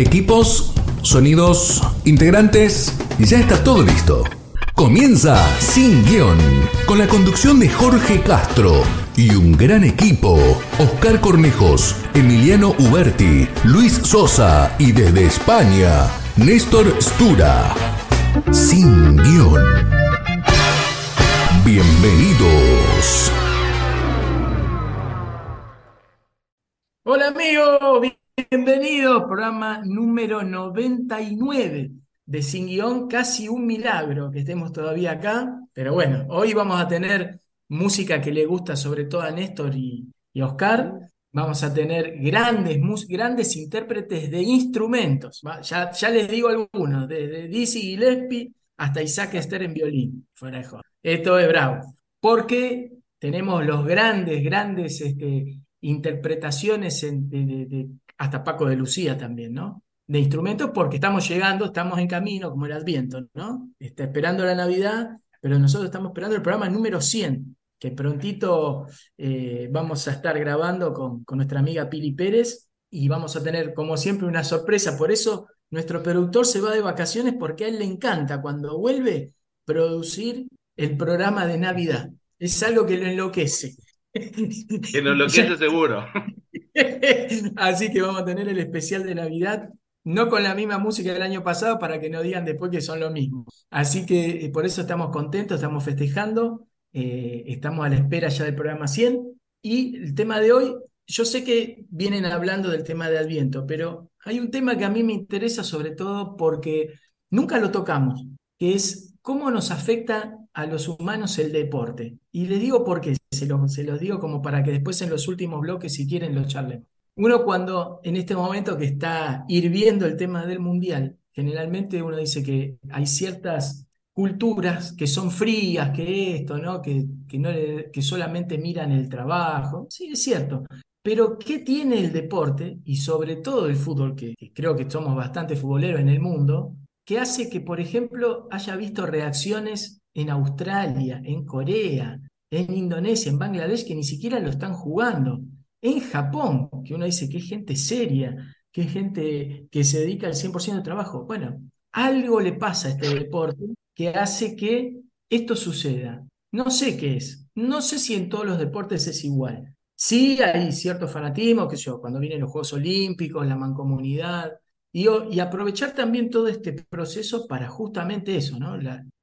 Equipos, sonidos, integrantes, ya está todo listo. Comienza Sin Guión, con la conducción de Jorge Castro y un gran equipo. Oscar Cornejos, Emiliano Uberti, Luis Sosa y desde España, Néstor Stura. Sin Guión. Bienvenidos. Hola amigos, bienvenidos, programa número 99 de Sin Guión, casi un milagro que estemos todavía acá, pero bueno, hoy vamos a tener música que le gusta sobre todo a Néstor y, Oscar, vamos a tener grandes, grandes intérpretes de instrumentos. Ya, ya les digo algunos, desde Dizzy Gillespie hasta Isaac Esther en violín, fuera de joda. Esto es bravo, porque tenemos los grandes, grandes este, interpretaciones en- de- hasta Paco de Lucía también, ¿no? De instrumentos porque estamos llegando, estamos en camino, como el Adviento, ¿no? Está esperando la Navidad, pero nosotros estamos esperando el programa número 100, que prontito eh, vamos a estar grabando con, con nuestra amiga Pili Pérez y vamos a tener, como siempre, una sorpresa. Por eso nuestro productor se va de vacaciones porque a él le encanta cuando vuelve producir el programa de Navidad. Es algo que lo enloquece. Que nos enloquece seguro. Así que vamos a tener el especial de Navidad, no con la misma música del año pasado para que no digan después que son lo mismo. Así que eh, por eso estamos contentos, estamos festejando, eh, estamos a la espera ya del programa 100. Y el tema de hoy, yo sé que vienen hablando del tema de Adviento, pero hay un tema que a mí me interesa sobre todo porque nunca lo tocamos, que es cómo nos afecta a los humanos el deporte. Y les digo por qué, se los, se digo como para que después en los últimos bloques, si quieren, lo charlemos. Uno cuando en este momento que está hirviendo el tema del mundial, generalmente uno dice que hay ciertas culturas que son frías, que esto, ¿no? Que, que, no que solamente miran el trabajo. Sí, es cierto. Pero ¿qué tiene el deporte y sobre todo el fútbol, que, que creo que somos bastante futboleros en el mundo, que hace que, por ejemplo, haya visto reacciones en Australia, en Corea, en Indonesia, en Bangladesh, que ni siquiera lo están jugando? En Japón, que uno dice que es gente seria, que es gente que se dedica al 100% de trabajo. Bueno, algo le pasa a este deporte que hace que esto suceda. No sé qué es. No sé si en todos los deportes es igual. Sí hay cierto fanatismo, que yo, cuando vienen los Juegos Olímpicos, la mancomunidad, y, aprovechar también todo este proceso para justamente eso, ¿no?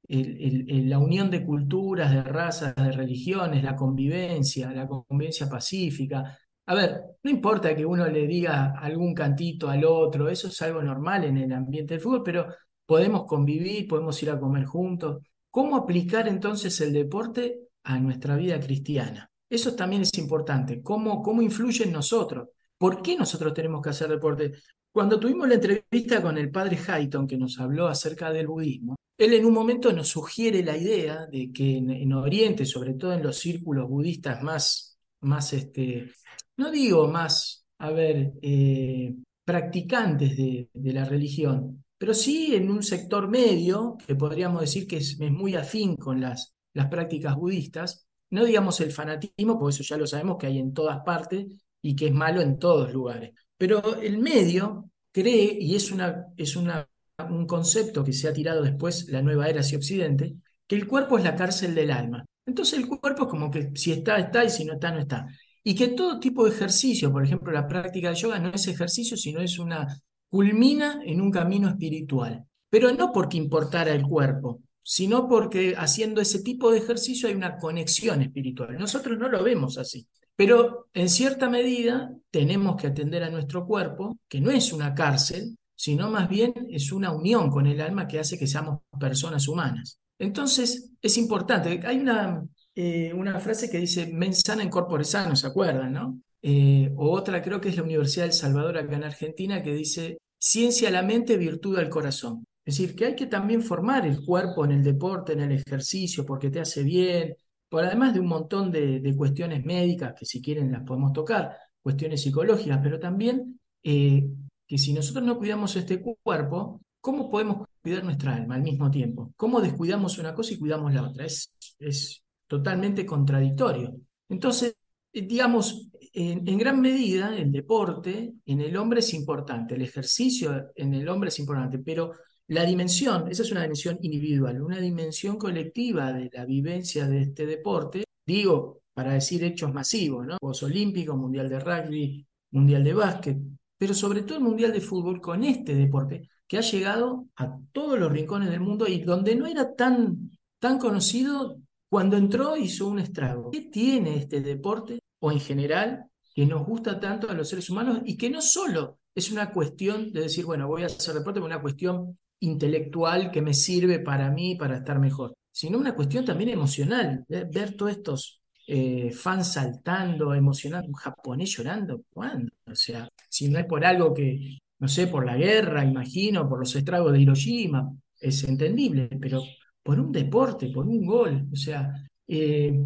La unión de culturas, de razas, de religiones, la convivencia, la convivencia pacífica. A ver, no importa que uno le diga algún cantito al otro, eso es algo normal en el ambiente del fútbol, pero podemos convivir, podemos ir a comer juntos. ¿Cómo aplicar entonces el deporte a nuestra vida cristiana? Eso también es importante. ¿Cómo, cómo influye en nosotros? ¿Por qué nosotros tenemos que hacer deporte? Cuando tuvimos la entrevista con el padre Hayton, que nos habló acerca del budismo, él en un momento nos sugiere la idea de que en, en Oriente, sobre todo en los círculos budistas más, más este, no digo más, a ver, eh, practicantes de, la religión, pero sí en un sector medio, que podríamos decir que es, muy afín con las prácticas budistas, no digamos el fanatismo, porque eso ya lo sabemos que hay en todas partes y que es malo en todos lugares, pero el medio cree, y es, una, es una, un concepto que se ha tirado después la nueva era hacia Occidente, que el cuerpo es la cárcel del alma. Entonces el cuerpo es como que si está, está, y si no está, no está. Y que todo tipo de ejercicio, por ejemplo, la práctica del yoga no es ejercicio, sino es una, culmina en un camino espiritual. Pero no porque importara el cuerpo, sino porque haciendo ese tipo de ejercicio hay una conexión espiritual. Nosotros no lo vemos así. Pero en cierta medida tenemos que atender a nuestro cuerpo, que no es una cárcel, sino más bien es una unión con el alma que hace que seamos personas humanas. Entonces, es importante. Hay una, eh, una frase que dice, mens sana in corpore sano, ¿se acuerdan, no? Eh, o otra creo que es la Universidad del Salvador acá en Argentina que dice, ciencia a la mente, virtud al corazón. Es decir, que hay que también formar el cuerpo en el deporte, en el ejercicio, porque te hace bien, por además de un montón de, cuestiones médicas, que si quieren las podemos tocar, cuestiones psicológicas, pero también eh, que si nosotros no cuidamos este cuerpo, ¿cómo podemos cuidar nuestra alma al mismo tiempo? ¿Cómo descuidamos una cosa y cuidamos la otra? Es, es totalmente contradictorio. Entonces, digamos, en, en, gran medida el deporte en el hombre es importante, el ejercicio en el hombre es importante, pero la dimensión, esa es una dimensión individual, una dimensión colectiva de la vivencia de este deporte, digo, para decir hechos masivos, ¿no? Juegos Olímpicos, Mundial de Rugby, Mundial de Básquet, pero sobre todo el Mundial de Fútbol con este deporte que ha llegado a todos los rincones del mundo y donde no era tan, tan conocido, cuando entró hizo un estrago. ¿Qué tiene este deporte o en general que nos gusta tanto a los seres humanos y que no solo es una cuestión de decir, bueno, voy a hacer deporte, es una cuestión intelectual que me sirve para mí, para estar mejor, sino una cuestión también emocional, ver todos estos eh, fans saltando, emocionando, un japonés llorando, ¿cuándo? O sea, si no es por algo que, no sé, por la guerra, imagino, por los estragos de Hiroshima, es entendible, pero por un deporte, por un gol, o sea, eh,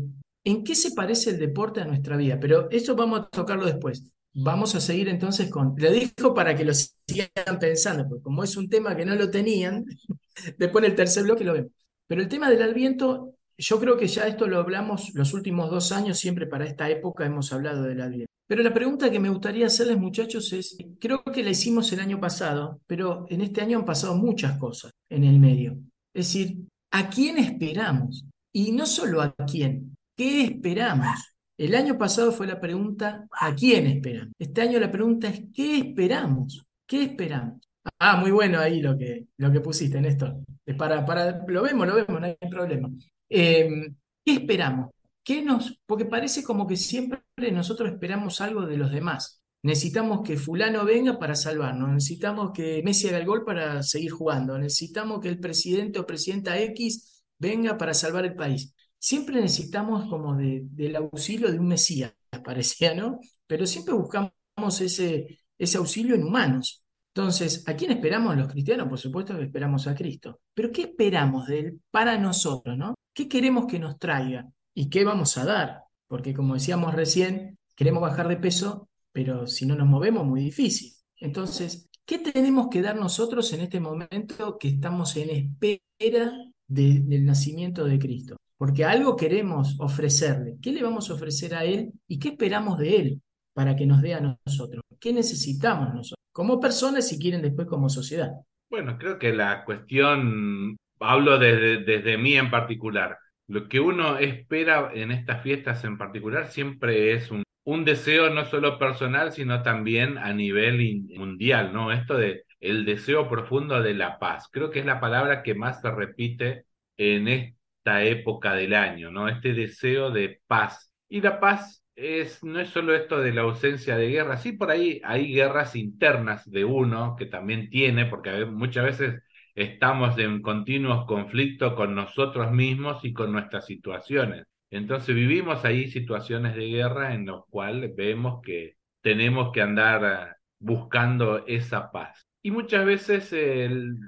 ¿en qué se parece el deporte a nuestra vida? Pero eso vamos a tocarlo después. Vamos a seguir entonces con, le dijo para que lo sigan pensando, porque como es un tema que no lo tenían, después en el tercer bloque lo vemos. Pero el tema del Adviento, yo creo que ya esto lo hablamos los últimos dos años, siempre para esta época hemos hablado del Adviento. Pero la pregunta que me gustaría hacerles, muchachos, es, creo que la hicimos el año pasado, pero en este año han pasado muchas cosas en el medio. Es decir, ¿a quién esperamos? Y no solo a quién, ¿qué esperamos? El año pasado fue la pregunta, ¿a quién esperamos? Este año la pregunta es, ¿qué esperamos? ¿Qué esperamos? Ah, muy bueno ahí lo que, lo que pusiste, Néstor. Para, para, lo vemos, lo vemos, no hay problema. Em, ¿Qué esperamos? ¿Qué nos, porque parece como que siempre nosotros esperamos algo de los demás. Necesitamos que fulano venga para salvarnos, necesitamos que Messi haga el gol para seguir jugando, necesitamos que el presidente o presidenta X venga para salvar el país siempre necesitamos como del auxilio de un Mesías, parecía, ¿no? Pero siempre buscamos ese, auxilio en humanos. Entonces, ¿a quién esperamos los cristianos? Por supuesto que esperamos a Cristo. Pero ¿qué esperamos de Él para nosotros, ¿no? ¿Qué queremos que nos traiga? ¿Y qué vamos a dar? Porque como decíamos recién, queremos bajar de peso, pero si no nos movemos, muy difícil. Entonces, ¿qué tenemos que dar nosotros en este momento que estamos en espera del nacimiento de Cristo? Porque algo queremos ofrecerle. ¿Qué le vamos a ofrecer a Él y qué esperamos de Él para que nos dé a nosotros? ¿Qué necesitamos nosotros? Como personas, si quieren, después como sociedad. Bueno, creo que la cuestión, hablo desde, desde mí en particular, lo que uno espera en estas fiestas en particular siempre es un, un deseo no solo personal, sino también a nivel mundial, ¿no? Esto de el deseo profundo de la paz. Creo que es la palabra que más se repite en este esta época del año, ¿no? Este deseo de paz. Y la paz es, no es solo esto de la ausencia de guerra, sí por ahí hay guerras internas de uno que también tiene, porque muchas veces estamos en continuos conflictos con nosotros mismos y con nuestras situaciones. Entonces vivimos ahí situaciones de guerra en las cuales vemos que tenemos que andar buscando esa paz. Y muchas veces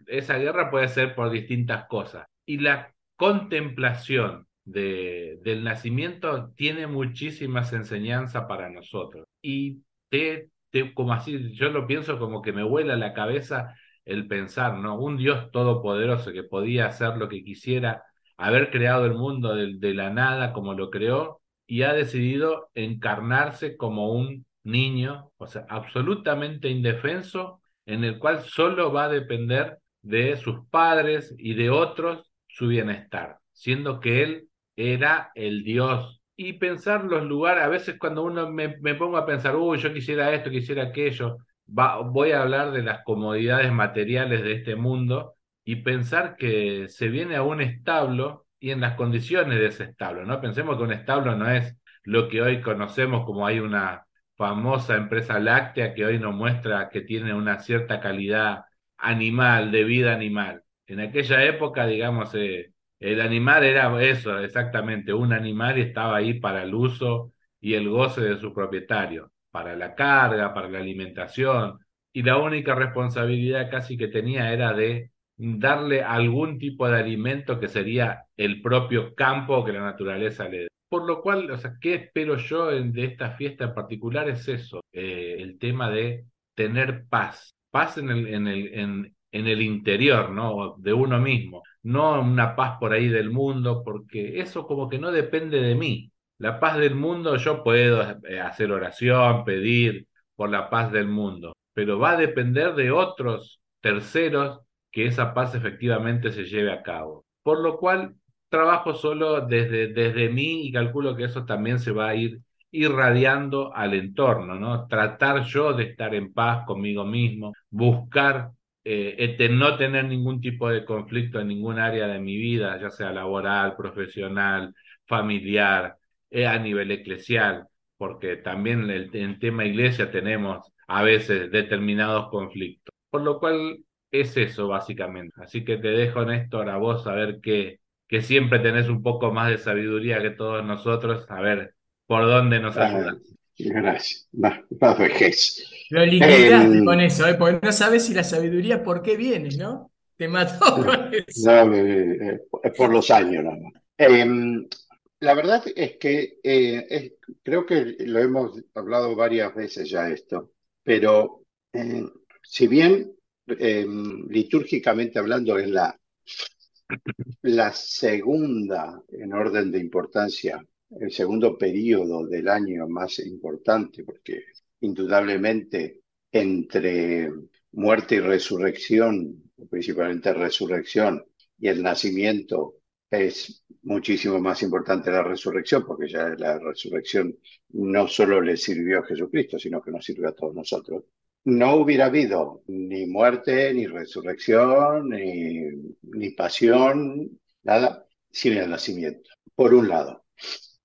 esa guerra puede ser por distintas cosas. Y la contemplación de, del nacimiento tiene muchísimas enseñanzas para nosotros. Y te, te, como así, yo lo pienso como que me vuela la cabeza el pensar, ¿no? Un Dios todopoderoso que podía hacer lo que quisiera, haber creado el mundo de, de la nada como lo creó y ha decidido encarnarse como un niño, o sea, absolutamente indefenso, en el cual solo va a depender de sus padres y de otros su bienestar, siendo que Él era el Dios. Y pensar los lugares, a veces cuando uno me, me pongo a pensar, uy, yo quisiera esto, quisiera aquello, va, voy a hablar de las comodidades materiales de este mundo y pensar que se viene a un establo y en las condiciones de ese establo, ¿no? Pensemos que un establo no es lo que hoy conocemos como hay una famosa empresa láctea que hoy nos muestra que tiene una cierta calidad animal, de vida animal en aquella época, digamos, eh, el animal era eso, exactamente, un animal y estaba ahí para el uso y el goce de su propietario, para la carga, para la alimentación, y la única responsabilidad casi que tenía era de darle algún tipo de alimento que sería el propio campo que la naturaleza le da. Por lo cual, o sea, ¿qué espero yo de esta fiesta en particular? Es eso, eh, el tema de tener paz, paz en el, en el, en, en el interior, ¿no? De uno mismo, no una paz por ahí del mundo, porque eso como que no depende de mí, La paz del mundo, yo puedo eh, hacer oración, pedir por la paz del mundo, pero va a depender de otros terceros que esa paz efectivamente se lleve a cabo. Por lo cual, trabajo solo desde, desde mí y calculo que eso también se va a ir irradiando al entorno, ¿no? Tratar yo de estar en paz conmigo mismo, buscar eh, no tener ningún tipo de conflicto en ningún área de mi vida, ya sea laboral, profesional, familiar, eh, a nivel eclesial, porque también el, en tema iglesia tenemos a veces determinados conflictos. Por lo cual es eso básicamente. Así que te dejo, Néstor, a vos a ver que, que siempre tenés un poco más de sabiduría que todos nosotros, a ver por dónde nos ayudas. Gracias. Vejez. Lo liquidaste em, con eso, ¿eh? porque no sabes si la sabiduría por qué viene, ¿no? Te mató con eso. No, eh, por los años nada más. Em, la verdad es que eh, creo que lo hemos hablado varias veces ya esto, pero si bien em, litúrgicamente hablando es la, la segunda en orden de importancia el segundo periodo del año más importante, porque indudablemente entre muerte y resurrección, principalmente resurrección y el nacimiento, es muchísimo más importante la resurrección, porque ya la resurrección no solo le sirvió a Jesucristo, sino que nos sirve a todos nosotros. No hubiera habido ni muerte, ni resurrección, ni, ni pasión, nada, sin el nacimiento, por un lado.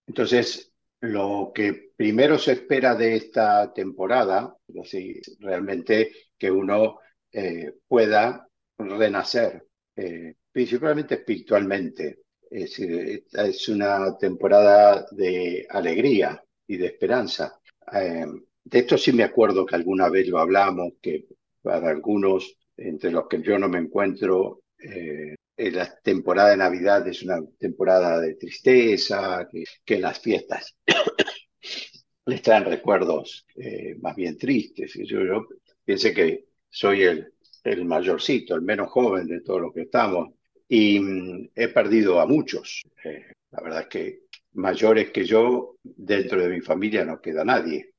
Entonces, lo que primero se espera de esta temporada, es realmente que uno eh, pueda renacer, eh, principalmente espiritualmente. Es una temporada de alegría y de esperanza. Eh, de esto sí me acuerdo que alguna vez lo hablamos, que para algunos, entre los que yo no me encuentro, eh, la temporada de Navidad es una temporada de tristeza, que, las fiestas les traen recuerdos eh, más bien tristes. Yo, yo pienso que soy el, el mayorcito, el menos joven de todos los que estamos, y mm, he perdido a muchos. Eh, la verdad es que mayores que yo, dentro de mi familia no queda nadie.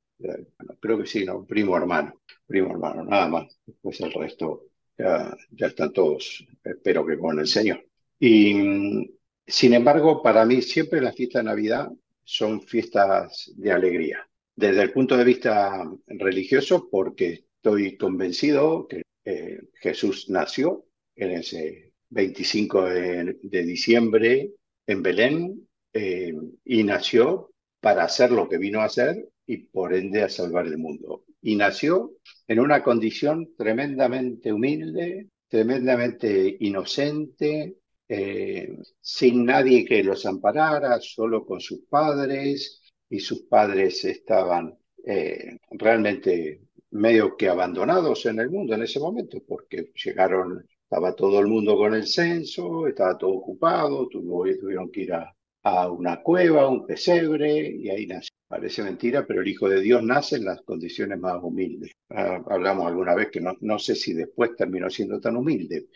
creo que sí, ¿no? Primo hermano, primo hermano, nada más. Pues el resto ya, están todos, espero que con el Señor. Y sin embargo, para mí siempre las fiestas de Navidad son fiestas de alegría. Desde el punto de vista religioso, porque estoy convencido que eh, Jesús nació en ese 25 de, diciembre en Belén eh, y nació para hacer lo que vino a hacer y por ende a salvar el mundo y nació en una condición tremendamente humilde, tremendamente inocente, eh, sin nadie que los amparara, solo con sus padres, y sus padres estaban eh, realmente medio que abandonados en el mundo en ese momento, porque llegaron, estaba todo el mundo con el censo, estaba todo ocupado, tuvieron que ir a, a una cueva, un pesebre, y ahí nació. Parece mentira, pero el Hijo de Dios nace en las condiciones más humildes. Ah, hablamos alguna vez que no, no, sé si después terminó siendo tan humilde,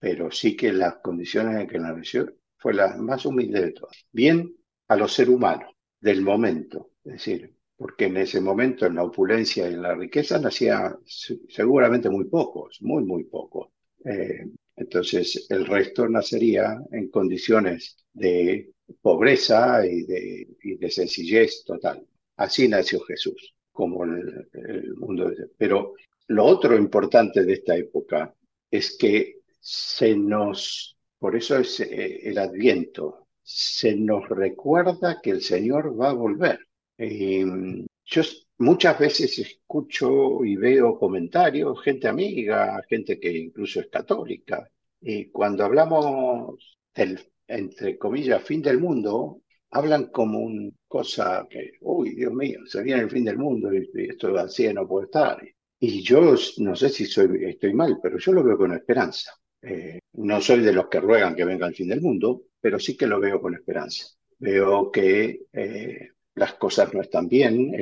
pero sí que las condiciones en que nació fue la más humilde de todas. Bien a los seres humanos del momento, es decir, porque en ese momento en la opulencia y en la riqueza nacía seguramente muy pocos, muy, muy pocos. Eh, entonces el resto nacería en condiciones de pobreza y de, sencillez total. Así nació Jesús, como el, el mundo. Pero lo otro importante de esta época es que se nos, por eso es eh, el adviento, se nos recuerda que el Señor va a volver. yo muchas veces escucho y veo comentarios, gente amiga, gente que incluso es católica, y cuando hablamos del entre comillas, fin del mundo, hablan como una cosa que, uy, Dios mío, se viene el fin del mundo y, esto así no puede estar. Y yo no sé si soy, estoy mal, pero yo lo veo con esperanza. Eh, no soy de los que ruegan que venga el fin del mundo, pero sí que lo veo con esperanza. Veo que eh, las cosas no están bien,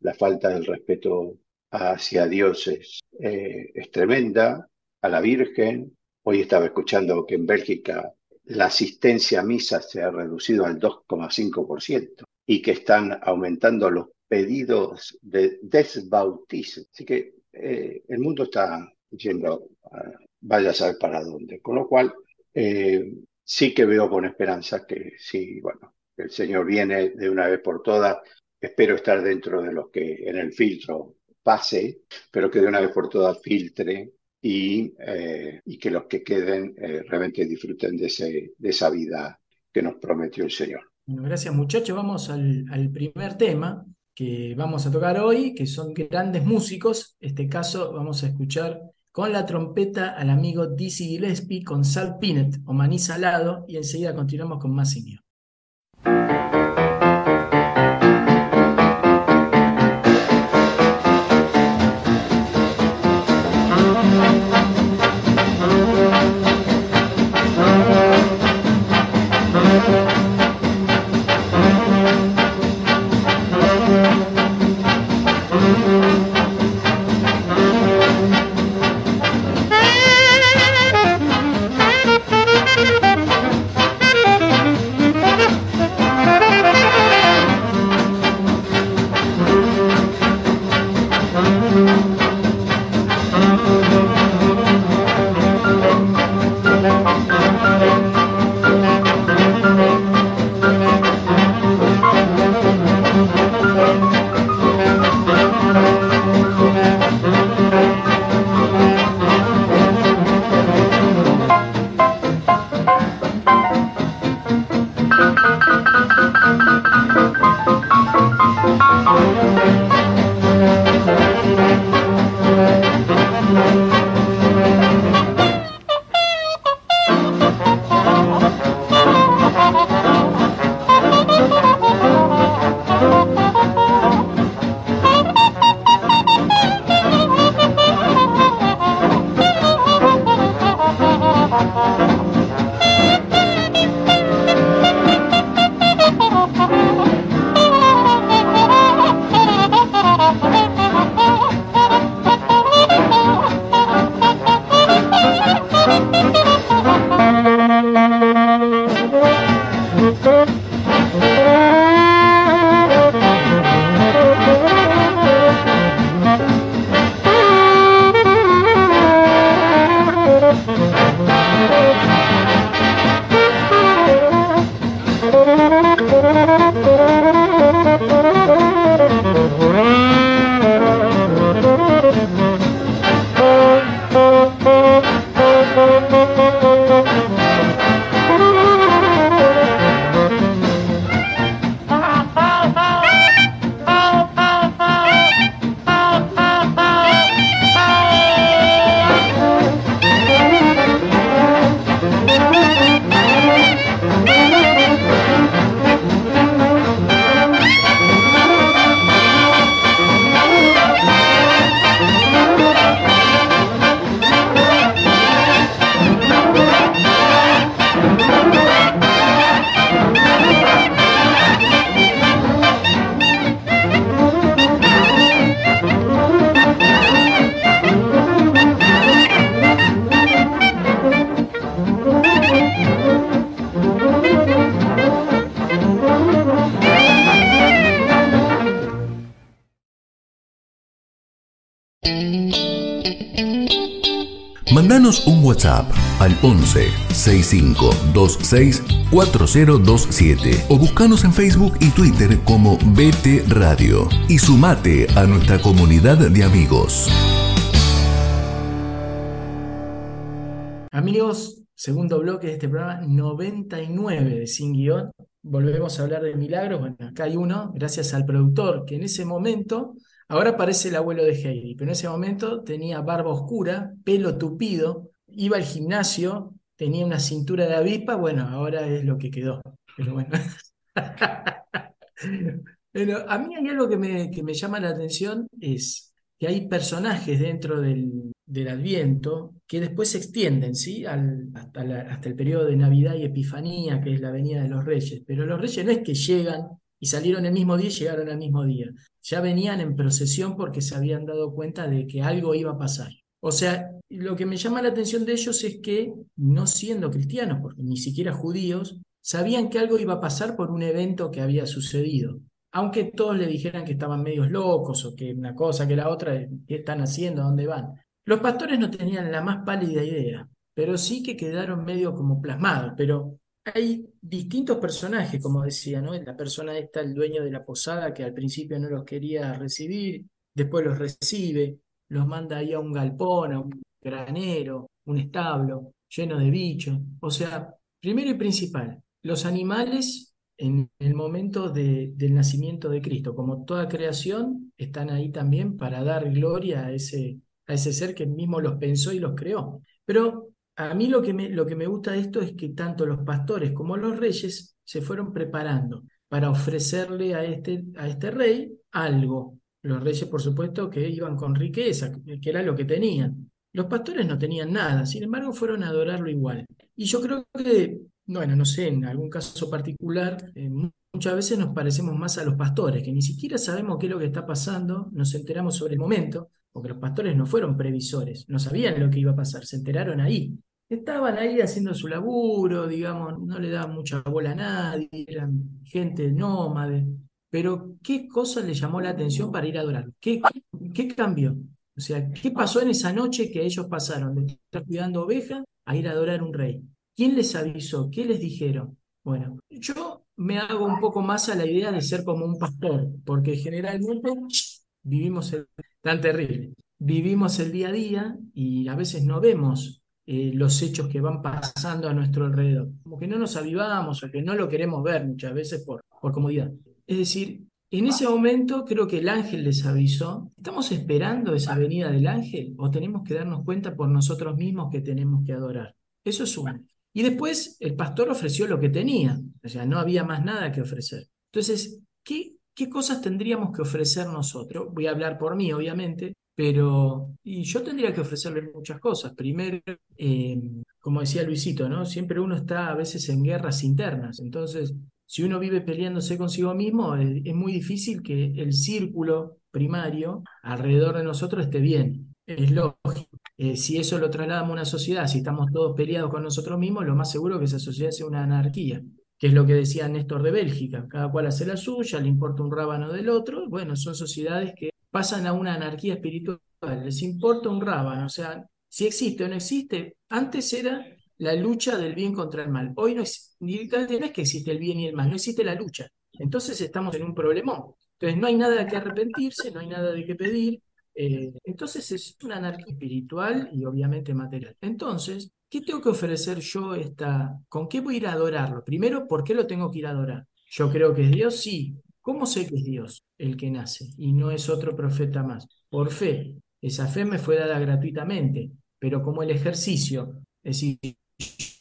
la falta del respeto hacia Dios es, eh, es tremenda, a la Virgen. Hoy estaba escuchando que en Bélgica la asistencia a misa se ha reducido al 2,5% y que están aumentando los pedidos de desbautismo. Así que eh, el mundo está yendo, vaya a saber para dónde. Con lo cual, eh, sí que veo con esperanza que sí, bueno, el Señor viene de una vez por todas. Espero estar dentro de los que en el filtro pase, pero que de una vez por todas filtre y, eh, y que los que queden eh, realmente disfruten de, ese, de esa vida que nos prometió el Señor. Bueno, gracias muchachos. Vamos al, primer tema que vamos a tocar hoy, que son grandes músicos. Este caso vamos a escuchar con la trompeta al amigo Dizzy Gillespie con Sal Pinet o maní salado y enseguida continuamos con más. Al 11 6526 4027 o buscanos en Facebook y Twitter como BT Radio y sumate a nuestra comunidad de amigos. Amigos, segundo bloque de este programa 99 de Sin Guión. Volvemos a hablar de milagros. Bueno, acá hay uno, gracias al productor, que en ese momento Ahora parece el abuelo de Heidi, pero en ese momento tenía barba oscura, pelo tupido, iba al gimnasio, tenía una cintura de avispa, bueno, ahora es lo que quedó. Pero bueno. a mí hay algo que me, llama la atención, es que hay personajes dentro del, Adviento que después se extienden, ¿sí? Hasta, hasta el periodo de Navidad y Epifanía, que es la venida de los Reyes. Pero los Reyes no es que llegan y salieron el mismo día y llegaron al mismo día. Ya venían en procesión porque se habían dado cuenta de que algo iba a pasar. O sea, lo que me llama la atención de ellos es que, no siendo cristianos, porque ni siquiera judíos, sabían que algo iba a pasar por un evento que había sucedido. Aunque todos le dijeran que estaban medios locos o que una cosa que la otra, ¿qué están haciendo? ¿A dónde van? Los pastores no tenían la más pálida idea, pero sí que quedaron medio como plasmados. Pero hay distintos personajes, como decía, ¿no? La persona esta, el dueño de la posada, que al principio no los quería recibir, después los recibe, los manda ahí a un galpón, a un granero, un establo lleno de bichos. O sea, primero y principal, los animales en el momento del nacimiento de Cristo, como toda creación, están ahí también para dar gloria a ese, a ese ser que mismo los pensó y los creó. Pero a mí lo que, me, lo que me gusta de esto es que tanto los pastores como los reyes se fueron preparando para ofrecerle a este, a este rey algo. Los reyes, por supuesto, que iban con riqueza, que era lo que tenían. Los pastores no tenían nada, sin embargo, fueron a adorarlo igual. Y yo creo que, bueno, no sé, en algún caso particular, eh, muchas veces nos parecemos más a los pastores, que ni siquiera sabemos qué es lo que está pasando, nos enteramos sobre el momento, porque los pastores no fueron previsores, no sabían lo que iba a pasar, se enteraron ahí. Estaban ahí haciendo su laburo, digamos, no le daban mucha bola a nadie, eran gente nómade, pero ¿qué cosa le llamó la atención para ir a adorar? ¿Qué, qué cambió? O sea, ¿qué pasó en esa noche que ellos pasaron de estar cuidando ovejas a ir a adorar un rey? ¿Quién les avisó? ¿Qué les dijeron? Bueno, yo me hago un poco más a la idea de ser como un pastor, porque generalmente vivimos el, tan terrible. Vivimos el día a día y a veces no vemos eh, los hechos que van pasando a nuestro alrededor. Como que no nos avivamos o que no lo queremos ver muchas veces por, por comodidad. Es decir, en ese momento creo que el ángel les avisó. ¿Estamos esperando esa venida del ángel o tenemos que darnos cuenta por nosotros mismos que tenemos que adorar? Eso es uno. Y después el pastor ofreció lo que tenía, o sea, no había más nada que ofrecer. Entonces, ¿qué, qué cosas tendríamos que ofrecer nosotros? Voy a hablar por mí, obviamente, pero y yo tendría que ofrecerle muchas cosas. Primero, eh, como decía Luisito, ¿no? Siempre uno está a veces en guerras internas. Entonces, si uno vive peleándose consigo mismo, es, muy difícil que el círculo primario alrededor de nosotros esté bien. Es lógico. Eh, si eso lo trasladamos a una sociedad, si estamos todos peleados con nosotros mismos, lo más seguro es que esa sociedad sea una anarquía, que es lo que decía Néstor de Bélgica. Cada cual hace la suya, le importa un rábano del otro. Bueno, son sociedades que pasan a una anarquía espiritual, les importa un rábano, o sea, si existe o no existe, antes era la lucha del bien contra el mal, hoy no es, no es que existe el bien y el mal, no existe la lucha, entonces estamos en un problemón, entonces no hay nada de que arrepentirse, no hay nada de qué pedir, eh, entonces es una anarquía espiritual y obviamente material. Entonces, ¿qué tengo que ofrecer yo esta, con qué voy a ir a adorarlo? Primero, ¿por qué lo tengo que ir a adorar? Yo creo que es Dios, sí, ¿Cómo sé que es Dios el que nace y no es otro profeta más? Por fe. Esa fe me fue dada gratuitamente, pero como el ejercicio. Es decir,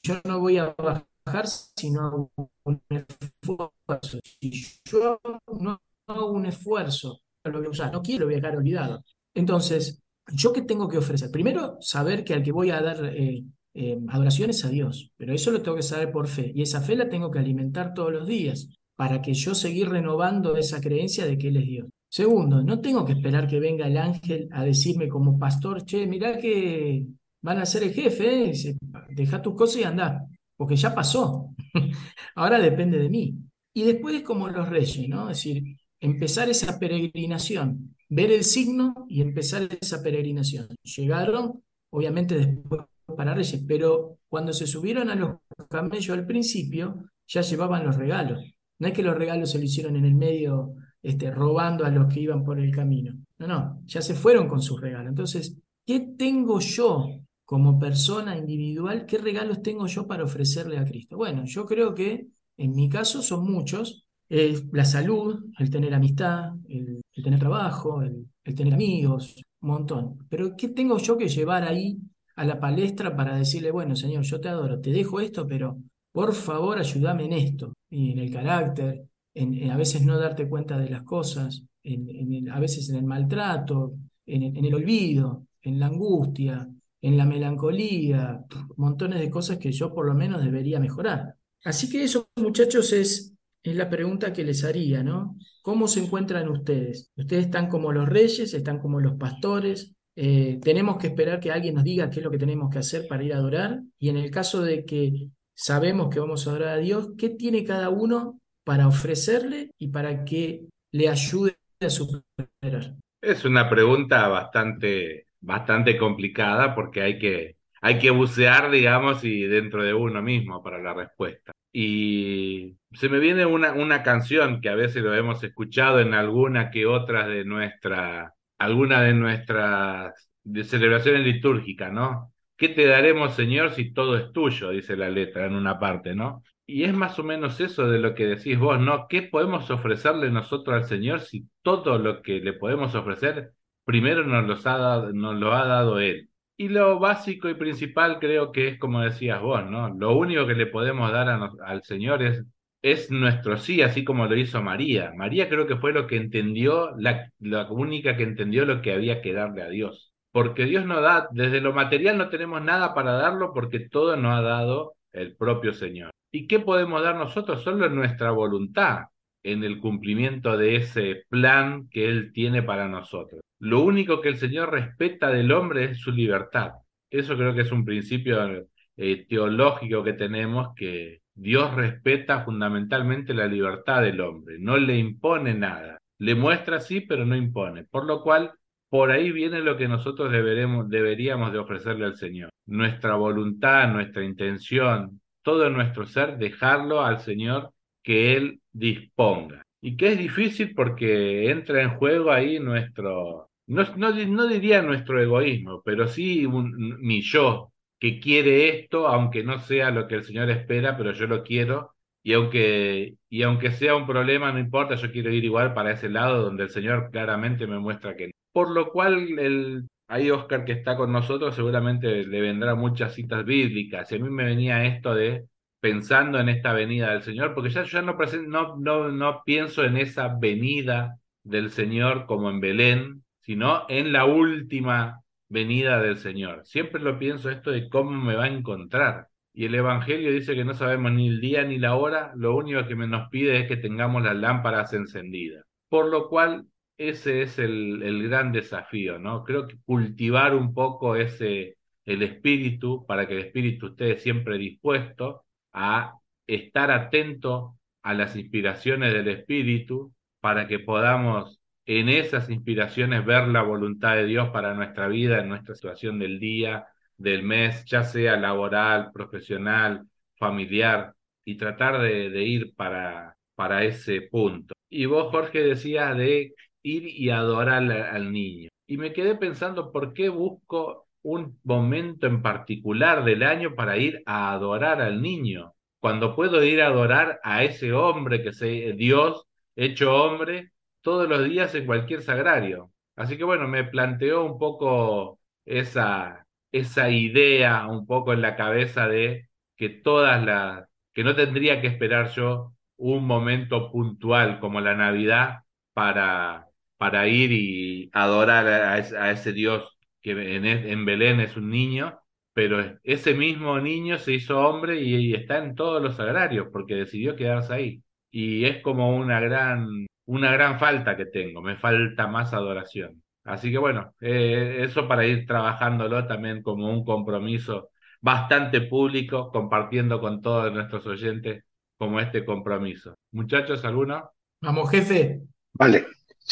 yo no voy a bajar sino un esfuerzo. Si yo no hago un esfuerzo, lo voy a usar, no quiero, lo voy a dejar olvidado. Entonces, ¿yo qué tengo que ofrecer? Primero, saber que al que voy a dar eh, eh, adoración es a Dios, pero eso lo tengo que saber por fe, y esa fe la tengo que alimentar todos los días para que yo seguir renovando esa creencia de que Él es Dios. Segundo, no tengo que esperar que venga el ángel a decirme como pastor, che, mirá que van a ser el jefe, ¿eh? deja tus cosas y anda, porque ya pasó. Ahora depende de mí. Y después como los reyes, ¿no? Es decir, empezar esa peregrinación, ver el signo y empezar esa peregrinación. Llegaron, obviamente, después para reyes, pero cuando se subieron a los camellos al principio, ya llevaban los regalos. No es que los regalos se lo hicieron en el medio este, robando a los que iban por el camino. No, no, ya se fueron con sus regalos. Entonces, ¿qué tengo yo como persona individual? ¿Qué regalos tengo yo para ofrecerle a Cristo? Bueno, yo creo que en mi caso son muchos. la salud, el tener amistad, el, tener trabajo, el, tener amigos, un montón. Pero ¿qué tengo yo que llevar ahí a la palestra para decirle, bueno, Señor, yo te adoro, te dejo esto, pero por favor ayúdame en esto, y en el carácter, en, a veces no darte cuenta de las cosas, en, a veces en el maltrato, en, el olvido, en la angustia, en la melancolía, montones de cosas que yo por lo menos debería mejorar. Así que eso, muchachos, es, es la pregunta que les haría, ¿no? ¿Cómo se encuentran ustedes? ¿Ustedes están como los reyes, están como los pastores, eh, tenemos que esperar que alguien nos diga qué es lo que tenemos que hacer para ir a adorar. Y en el caso de que sabemos que vamos a adorar a Dios, ¿qué tiene cada uno para ofrecerle y para que le ayude a superar? Es una pregunta bastante, bastante complicada porque hay que, hay que bucear, digamos, y dentro de uno mismo para la respuesta. Y se me viene una, una canción que a veces lo hemos escuchado en alguna que otra de nuestra, alguna de nuestras celebraciones litúrgicas, ¿no? ¿Qué te daremos, Señor, si todo es tuyo? Dice la letra en una parte, ¿no? Y es más o menos eso de lo que decís vos, ¿no? ¿Qué podemos ofrecerle nosotros al Señor si todo lo que le podemos ofrecer primero nos, ha dado, nos lo ha dado Él? Y lo básico y principal creo que es como decías vos, ¿no? Lo único que le podemos dar al Señor es, es nuestro sí, así como lo hizo María. María creo que fue lo que entendió, la, la única que entendió lo que había que darle a Dios. Porque Dios no da, desde lo material no tenemos nada para darlo porque todo nos ha dado el propio Señor. ¿Y qué podemos dar nosotros? Solo nuestra voluntad en el cumplimiento de ese plan que Él tiene para nosotros. Lo único que el Señor respeta del hombre es su libertad. Eso creo que es un principio eh, teológico que tenemos, que Dios respeta fundamentalmente la libertad del hombre, no le impone nada. Le muestra sí, pero no impone. Por lo cual, por ahí viene lo que nosotros deberemos, deberíamos de ofrecerle al Señor. Nuestra voluntad, nuestra intención, todo nuestro ser, dejarlo al Señor que Él disponga. Y que es difícil porque entra en juego ahí nuestro, no, no, diría nuestro egoísmo, pero sí mi yo, que quiere esto, aunque no sea lo que el Señor espera, pero yo lo quiero. Y aunque, y aunque sea un problema, no importa, yo quiero ir igual para ese lado donde el Señor claramente me muestra que no. Por lo cual, el, ahí Oscar que está con nosotros seguramente le vendrá muchas citas bíblicas. Y a mí me venía esto de pensando en esta venida del Señor, porque ya yo no, no, no, no pienso en esa venida del Señor como en Belén, sino en la última venida del Señor. Siempre lo pienso esto de cómo me va a encontrar. Y el Evangelio dice que no sabemos ni el día ni la hora, lo único que nos pide es que tengamos las lámparas encendidas. Por lo cual, ese es el, el gran desafío, ¿no? Creo que cultivar un poco ese, el espíritu, para que el espíritu esté siempre dispuesto a estar atento a las inspiraciones del espíritu, para que podamos en esas inspiraciones ver la voluntad de Dios para nuestra vida, en nuestra situación del día, del mes, ya sea laboral, profesional, familiar, y tratar de, ir para, para ese punto. Y vos, Jorge, decías de ir y adorar al niño. Y me quedé pensando, ¿por qué busco un momento en particular del año para ir a adorar al niño? Cuando puedo ir a adorar a ese hombre que es Dios hecho hombre todos los días en cualquier sagrario. Así que bueno, me planteó un poco esa, esa idea un poco en la cabeza de que todas las, que no tendría que esperar yo un momento puntual como la Navidad para, para ir y adorar a, ese, Dios que en, en, Belén es un niño, pero ese mismo niño se hizo hombre y, y está en todos los sagrarios porque decidió quedarse ahí. Y es como una gran una gran falta que tengo, me falta más adoración. Así que bueno, eh, eso para ir trabajándolo también como un compromiso bastante público, compartiendo con todos nuestros oyentes como este compromiso. Muchachos, ¿alguno? Vamos, jefe. Vale.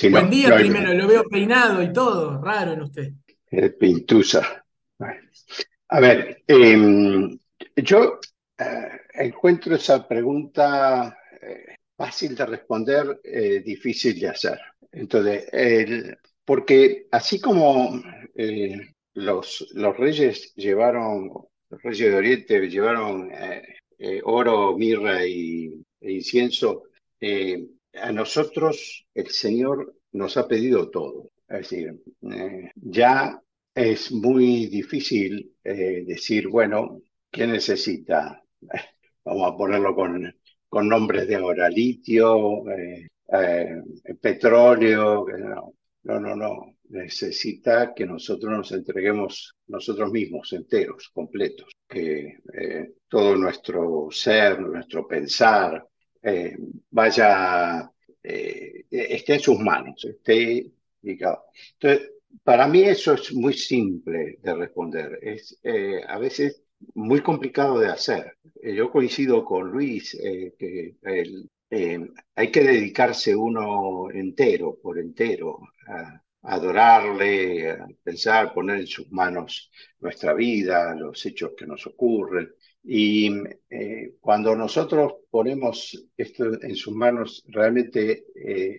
Buen día primero, lo veo peinado y todo, raro en usted. Pintusa. A ver, em, yo eh, encuentro esa pregunta eh, fácil de responder, eh, difícil de hacer. Entonces, porque así como eh, los, los reyes llevaron, los reyes de Oriente llevaron eh, oro, mirra y, e incienso, a nosotros el Señor nos ha pedido todo. Es decir, ya es muy difícil decir, bueno, ¿qué necesita? Vamos a ponerlo con, con nombres de ahora, litio, eh, eh, petróleo, no, no, no, necesita que nosotros nos entreguemos nosotros mismos, enteros, completos, que eh, todo nuestro ser, nuestro pensar, vaya, esté en sus manos, esté Entonces, para mí eso es muy simple de responder. Es eh, a veces muy complicado de hacer. Eh, yo coincido con Luis eh, que hay que dedicarse uno entero, por entero, a, adorarle, a pensar, poner en sus manos nuestra vida, los hechos que nos ocurren. Y cuando nosotros ponemos esto en sus manos, realmente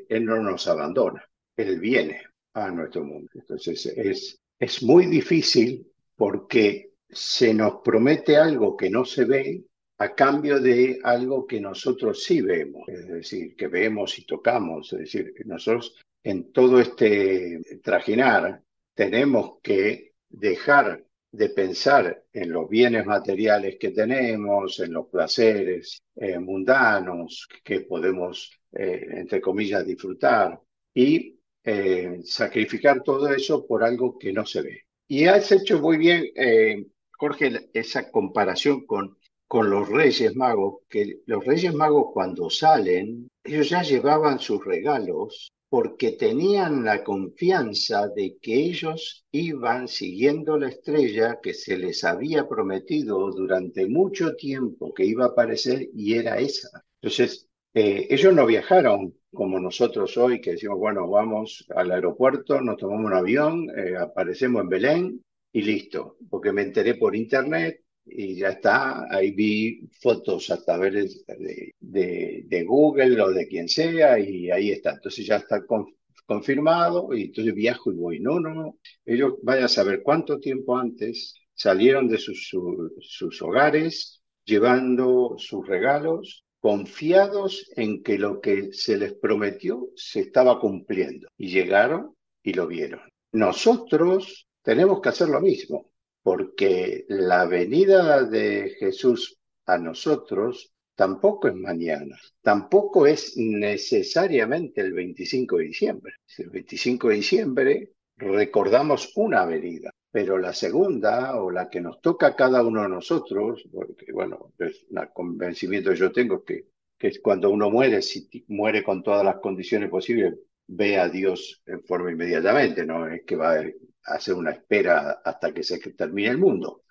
Él no nos abandona, Él viene a nuestro mundo. Entonces es, es muy difícil porque se nos promete algo que no se ve a cambio de algo que nosotros sí vemos, es decir, que vemos y tocamos, es decir, nosotros en todo este trajinar tenemos que dejar de pensar en los bienes materiales que tenemos, en los placeres eh, mundanos que podemos, eh, entre comillas, disfrutar y eh, sacrificar todo eso por algo que no se ve. Y has hecho muy bien, eh, Jorge, esa comparación con, con los Reyes Magos, que los Reyes Magos cuando salen, ellos ya llevaban sus regalos porque tenían la confianza de que ellos iban siguiendo la estrella que se les había prometido durante mucho tiempo que iba a aparecer y era esa. Entonces, eh, ellos no viajaron como nosotros hoy, que decimos, bueno, vamos al aeropuerto, nos tomamos un avión, eh, aparecemos en Belén y listo, porque me enteré por internet y ya está, ahí vi fotos a través de, Google o de quien sea y ahí está, entonces ya está confirmado y entonces viajo y voy. No, no, no, ellos vayan a saber cuánto tiempo antes salieron de sus hogares llevando sus regalos confiados en que lo que se les prometió se estaba cumpliendo. Y llegaron y lo vieron. Nosotros tenemos que hacer lo mismo, porque la venida de Jesús a nosotros tampoco es mañana, tampoco es necesariamente el 25 de diciembre. El 25 de diciembre recordamos una venida, pero la segunda o la que nos toca a cada uno de nosotros, porque bueno, es un convencimiento que yo tengo que, que cuando uno muere, si muere con todas las condiciones posibles, ve a Dios en forma inmediatamente, no es que va a hacer una espera hasta que se termine el mundo.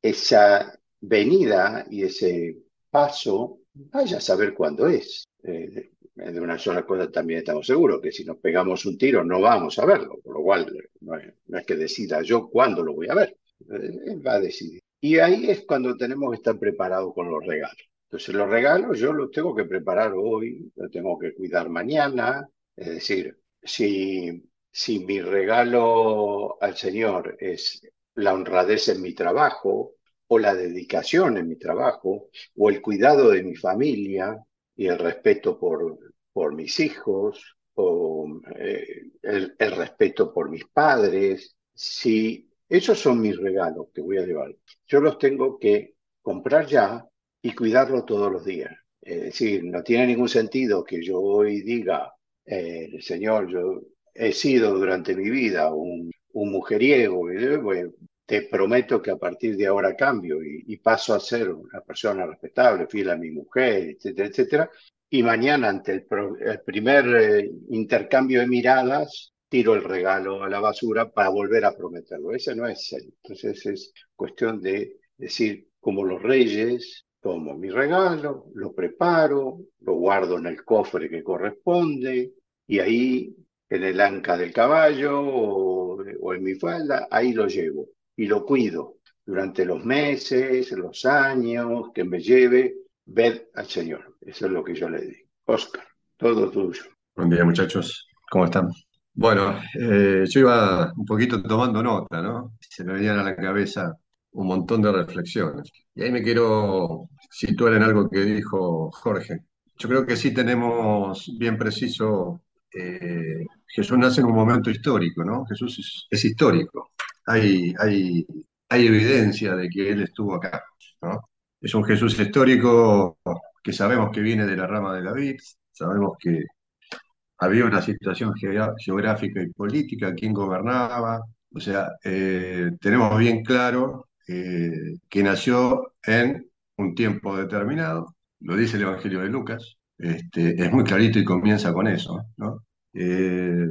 Esa venida y ese paso, vaya a saber cuándo es. Eh, de una sola cosa también estamos seguros, que si nos pegamos un tiro no vamos a verlo, por lo cual no es, que decida yo cuándo lo voy a ver, él va a decidir. Y ahí es cuando tenemos que estar preparados con los regalos. Entonces los regalos yo los tengo que preparar hoy, los tengo que cuidar mañana, es decir, si, si mi regalo al Señor es la honradez en mi trabajo, o la dedicación en mi trabajo, o el cuidado de mi familia, y el respeto por, por mis hijos o eh, el, respeto por mis padres. Si esos son mis regalos que voy a llevar, yo los tengo que comprar ya y cuidarlo todos los días. Es decir, no tiene ningún sentido que yo hoy diga, eh, Señor, yo he sido durante mi vida un, un mujeriego, te prometo que a partir de ahora cambio y, paso a ser una persona respetable, fiel a mi mujer, etcétera, etcétera. Y mañana, ante el, primer eh, intercambio de miradas, tiro el regalo a la basura para volver a prometerlo. Ese no es él. Entonces es cuestión de decir, como los reyes, tomo mi regalo, lo preparo, lo guardo en el cofre que corresponde y ahí en el anca del caballo o en mi falda, ahí lo llevo y lo cuido durante los meses, los años que me lleve ver al Señor. Eso es lo que yo le digo. Oscar, todo tuyo. Buen día, muchachos. ¿Cómo están? Bueno, eh, yo iba un poquito tomando nota, ¿no? Se me venían a la cabeza un montón de reflexiones. Y ahí me quiero situar en algo que dijo Jorge. Yo creo que sí tenemos bien preciso, eh, Jesús nace en un momento histórico, ¿no? Jesús es histórico hay, hay, hay evidencia de que Él estuvo acá. ¿no? Es un Jesús histórico que sabemos que viene de la rama de David, sabemos que había una situación geográfica y política, quién gobernaba, o sea, eh, tenemos bien claro eh, que nació en un tiempo determinado, lo dice el Evangelio de Lucas, este, es muy clarito y comienza con eso. ¿no? Eh,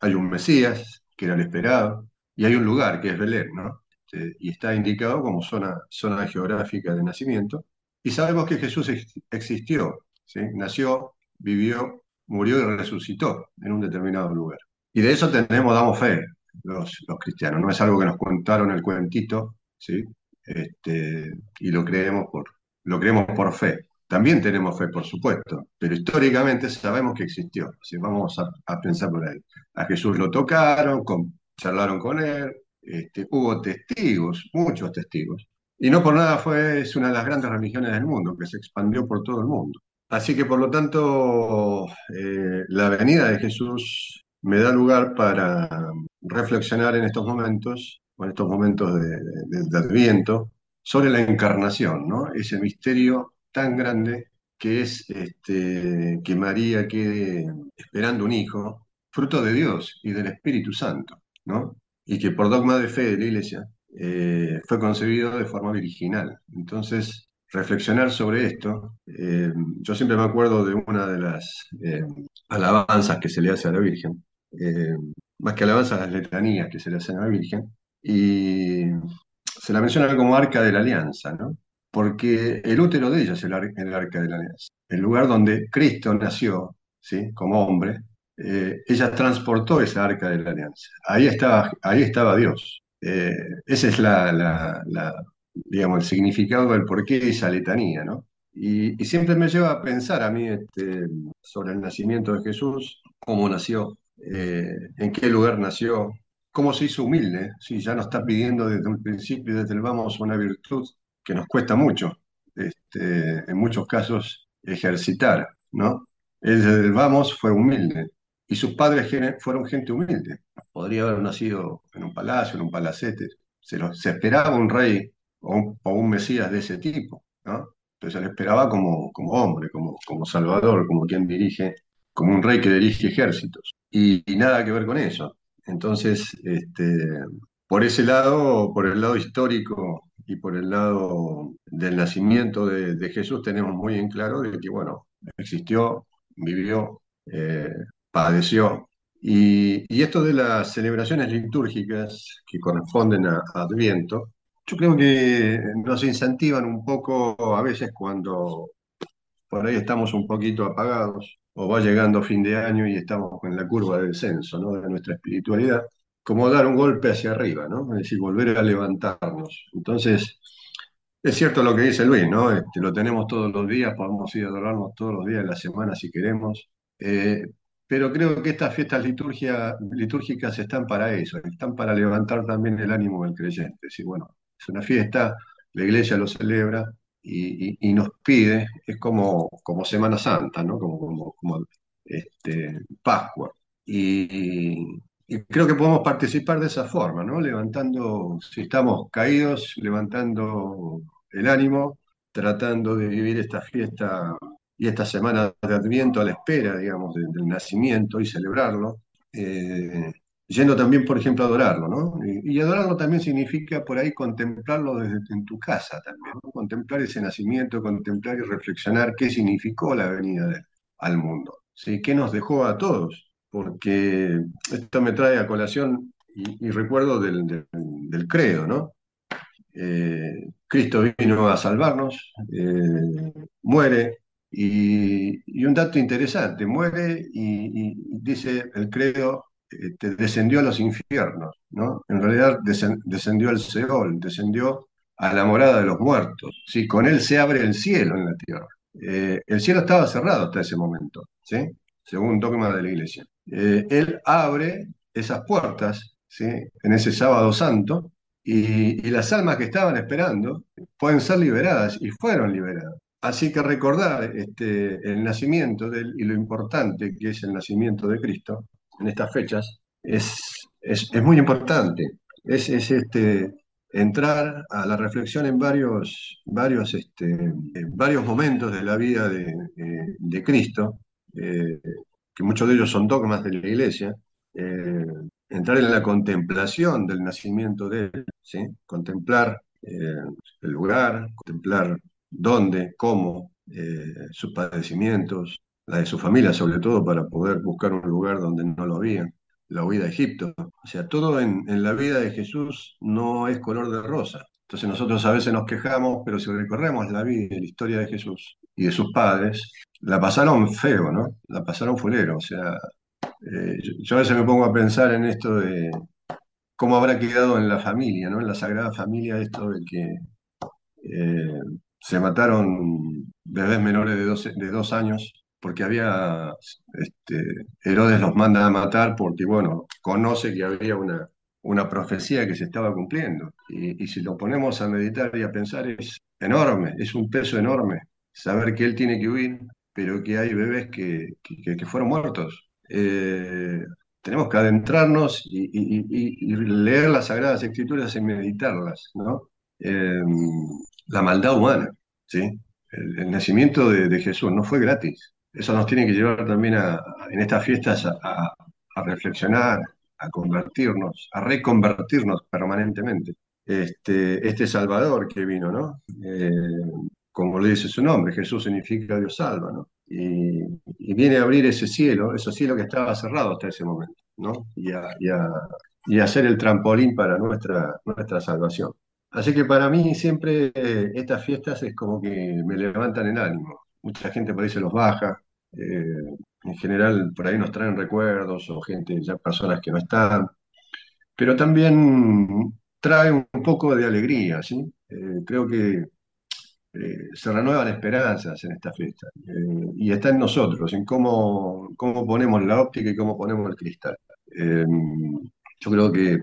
hay un Mesías, que era el esperado, y hay un lugar que es Belén, ¿no? Este, y está indicado como zona, zona geográfica de nacimiento. Y sabemos que Jesús existió, ¿sí? nació, vivió, murió y resucitó en un determinado lugar. Y de eso tenemos, damos fe los, los cristianos, no es algo que nos contaron el cuentito, ¿sí? Este, y lo creemos, por, lo creemos por fe. También tenemos fe, por supuesto, pero históricamente sabemos que existió. Así vamos a, a, pensar por ahí. A Jesús lo tocaron, con, charlaron con él, este, hubo testigos, muchos testigos. Y no por nada fue, es una de las grandes religiones del mundo, que se expandió por todo el mundo. Así que por lo tanto, eh, la venida de Jesús me da lugar para reflexionar en estos momentos, en estos momentos de, de, de Adviento, sobre la encarnación, ¿no? Ese misterio tan grande que es este, que María quede esperando un hijo, fruto de Dios y del Espíritu Santo, Y que por dogma de fe de la Iglesia eh, fue concebido de forma virginal. Entonces, reflexionar sobre esto, eh, yo siempre me acuerdo de una de las eh, alabanzas que se le hace a la Virgen, más que alabanzas, las letanías que se le hacen a la Virgen, y se la menciona como arca de la alianza, ¿no? porque el útero de ella es el, arca de la alianza. El lugar donde Cristo nació, ¿sí? como hombre, eh, ella transportó esa arca de la alianza. Ahí estaba, ahí estaba Dios. Eh, ese es la, digamos, el significado del porqué de esa letanía, ¿no? Y, siempre me lleva a pensar a mí este, sobre el nacimiento de Jesús, cómo nació, eh, en qué lugar nació, cómo se hizo humilde, si ya nos está pidiendo desde un principio, desde el vamos, una virtud que nos cuesta mucho, este, en muchos casos, ejercitar, ¿no? Desde el vamos fue humilde y sus padres fueron gente humilde. Podría haber nacido en un palacio, en un palacete. Se, esperaba un rey o un, mesías de ese tipo, ¿no? Entonces se le esperaba como, como hombre, como, como salvador, como quien dirige, como un rey que dirige ejércitos. Y, nada que ver con eso. Entonces, este, por ese lado, por el lado histórico y por el lado del nacimiento de, de Jesús, tenemos muy en claro de que, bueno, existió, vivió, eh, padeció. Y, esto de las celebraciones litúrgicas que corresponden a, Adviento, yo creo que nos incentivan un poco a veces cuando por ahí estamos un poquito apagados o va llegando fin de año y estamos en la curva del descenso de nuestra espiritualidad como dar un golpe hacia arriba, ¿no? Es decir, volver a levantarnos. Entonces, es cierto lo que dice Luis, ¿no? Este, lo tenemos todos los días, podemos ir a adorarnos todos los días de la semana si queremos, eh, pero creo que estas fiestas litúrgicas están para eso, están para levantar también el ánimo del creyente. Es decir, bueno, es una fiesta, la iglesia lo celebra y, y, nos pide, es como, como Semana Santa, ¿no? Como, como, este, Pascua. Y, y creo que podemos participar de esa forma, ¿no? Levantando, si estamos caídos, levantando el ánimo, tratando de vivir esta fiesta y esta semana de Adviento a la espera, digamos, de, del nacimiento y celebrarlo, eh, yendo también, por ejemplo, a adorarlo, ¿no? Y, adorarlo también significa por ahí contemplarlo desde en tu casa también, ¿no? Contemplar ese nacimiento, contemplar y reflexionar qué significó la venida al mundo, ¿sí? ¿Qué nos dejó a todos? porque esto me trae a colación y, recuerdo del, credo, ¿no? Eh, Cristo vino a salvarnos, eh, muere, y, y, un dato interesante, muere y, dice el credo, eh, descendió a los infiernos, ¿no? En realidad descendió al Seol, descendió a la morada de los muertos, ¿sí? Con él se abre el cielo en la tierra. Eh, el cielo estaba cerrado hasta ese momento, ¿sí? Según dogma de la iglesia eh, él abre esas puertas ¿sí? en ese sábado santo y, las almas que estaban esperando pueden ser liberadas y fueron liberadas. Así que recordar este, el nacimiento de él y lo importante que es el nacimiento de Cristo en estas fechas es, es, muy importante. Es, es, este, entrar a la reflexión en varios, varios, este, varios momentos de la vida de, de, Cristo. Eh, que muchos de ellos son dogmas de la iglesia, eh, entrar en la contemplación del nacimiento de él, contemplar eh, el lugar, contemplar dónde, cómo, eh, sus padecimientos, la de su familia sobre todo, para poder buscar un lugar donde no lo había. la huida a Egipto. O sea, todo en, la vida de Jesús no es color de rosa. Entonces nosotros a veces nos quejamos, pero si recorremos la vida y la historia de Jesús y de sus padres, la pasaron feo, ¿no? La pasaron fulero. O sea, eh, yo a veces me pongo a pensar en esto de cómo habrá quedado en la familia, ¿no? En la Sagrada Familia esto de que eh, se mataron bebés menores de dos, de dos años porque había, este, Herodes los manda a matar porque, bueno, conoce que había una, una profecía que se estaba cumpliendo. Y, si lo ponemos a meditar y a pensar, es enorme, es un peso enorme saber que él tiene que huir, pero que hay bebés que, que, fueron muertos. Eh, tenemos que adentrarnos y leer las Sagradas Escrituras y meditarlas, ¿no? Eh, la maldad humana, ¿sí? El, nacimiento de, Jesús no fue gratis. Eso nos tiene que llevar también en estas fiestas a, reflexionar, a convertirnos, a reconvertirnos permanentemente. Este, este Salvador que vino, ¿no? Eh, como le dice su nombre, Jesús significa Dios salva, ¿no? Y, viene a abrir ese cielo, ese cielo que estaba cerrado hasta ese momento, ¿no? Y a, y a, y ser el trampolín para nuestra, nuestra salvación. Así que para mí siempre eh, estas fiestas es como que me levantan el ánimo. Mucha gente por ahí se los baja. eh, en general por ahí nos traen recuerdos o gente, ya personas que no están. Pero también trae un poco de alegría, ¿sí? Eh, creo que eh, se renuevan esperanzas en esta fiesta. y está en nosotros, en cómo, cómo ponemos la óptica y cómo ponemos el cristal. Yo creo que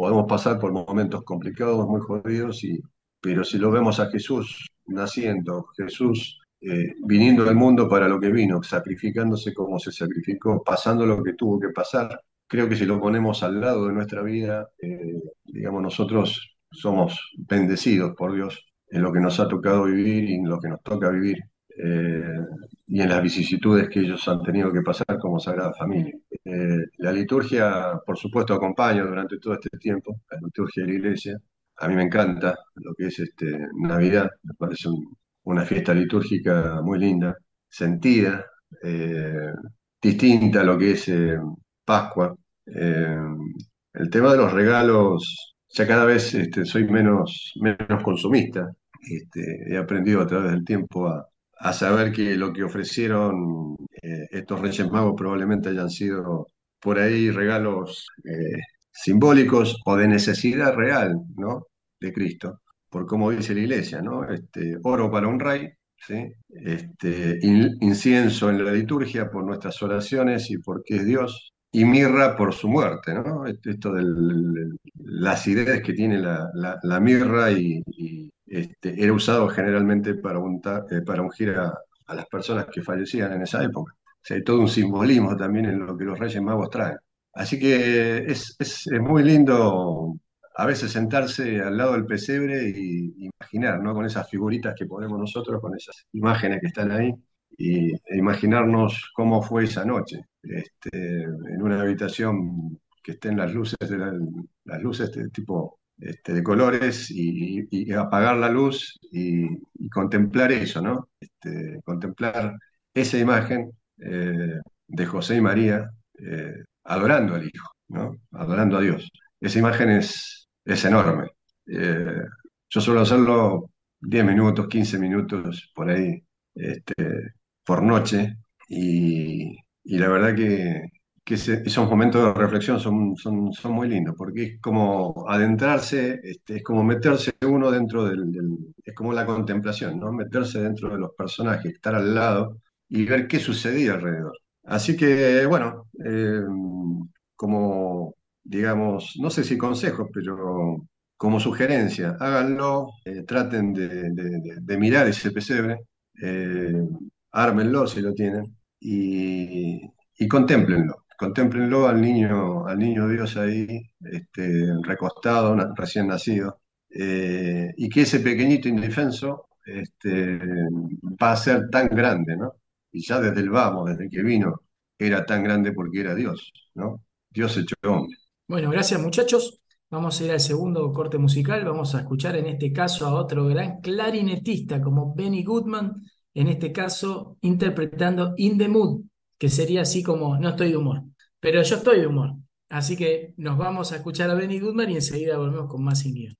podemos pasar por momentos complicados, muy jodidos, y, pero si lo vemos a Jesús naciendo, Jesús eh, viniendo al mundo para lo que vino, sacrificándose como se sacrificó, pasando lo que tuvo que pasar, creo que si lo ponemos al lado de nuestra vida, eh, digamos, nosotros somos bendecidos por Dios en lo que nos ha tocado vivir y en lo que nos toca vivir, eh, y en las vicisitudes que ellos han tenido que pasar como Sagrada Familia. Eh, la liturgia, por supuesto, acompaña durante todo este tiempo, la liturgia de la iglesia. A mí me encanta lo que es este, Navidad, me parece un- una fiesta litúrgica muy linda, sentida, eh, distinta a lo que es eh, Pascua. El tema de los regalos, ya cada vez este, soy menos, menos consumista. Este, he aprendido a través del tiempo a, a saber que lo que ofrecieron eh, estos Reyes Magos probablemente hayan sido por ahí regalos eh, simbólicos o de necesidad real, ¿no? De Cristo, por como dice la iglesia, ¿no? Este, oro para un rey, ¿sí? Este, in- incienso en la liturgia por nuestras oraciones y porque es Dios, y mirra por su muerte, ¿no? Este- Esto de la acidez que tiene la, mirra y, este, era usado generalmente para, untar- eh, para ungir a, a las personas que fallecían en esa época. O sea, hay todo un simbolismo también en lo que los Reyes Magos traen. Así que es, es, es muy lindo a veces sentarse al lado del pesebre y imaginar, ¿no? Con esas figuritas que ponemos nosotros, con esas imágenes que están ahí, y, e imaginarnos cómo fue esa noche, este, en una habitación que estén las luces de la- las luces de tipo este, de colores y, apagar la luz y, y contemplar eso, ¿no? Este, contemplar esa imagen eh, de José y María eh, adorando al Hijo, ¿no? Adorando a Dios. Esa imagen es, es enorme. Eh, yo suelo hacerlo 10 minutos, 15 minutos por ahí, este, por noche, y, y la verdad que, que esos momentos de reflexión son, son, son muy lindos, porque es como adentrarse, este, es como meterse uno dentro del, es como la contemplación, ¿no? Meterse dentro de los personajes, estar al lado y ver qué sucedía alrededor. Así que, bueno, eh, como, digamos, no sé si consejos, pero como sugerencia, háganlo, eh, traten de, mirar ese pesebre, eh, ármenlo si lo tienen y, y contémplenlo. Al niño, al niño Dios ahí, este, recostado, recién nacido, eh, y que ese pequeñito indefenso este, va a ser tan grande, ¿no? Y ya desde el vamos, desde que vino, era tan grande porque era Dios, ¿no? Dios hecho hombre. Bueno, gracias muchachos. Vamos a ir al segundo corte musical. Vamos a escuchar en este caso a otro gran clarinetista como Benny Goodman, en este caso interpretando In the Mood, que sería así como no estoy de humor, pero yo estoy de humor. Así que nos vamos a escuchar a Benny Goodman y enseguida volvemos con más sin guion.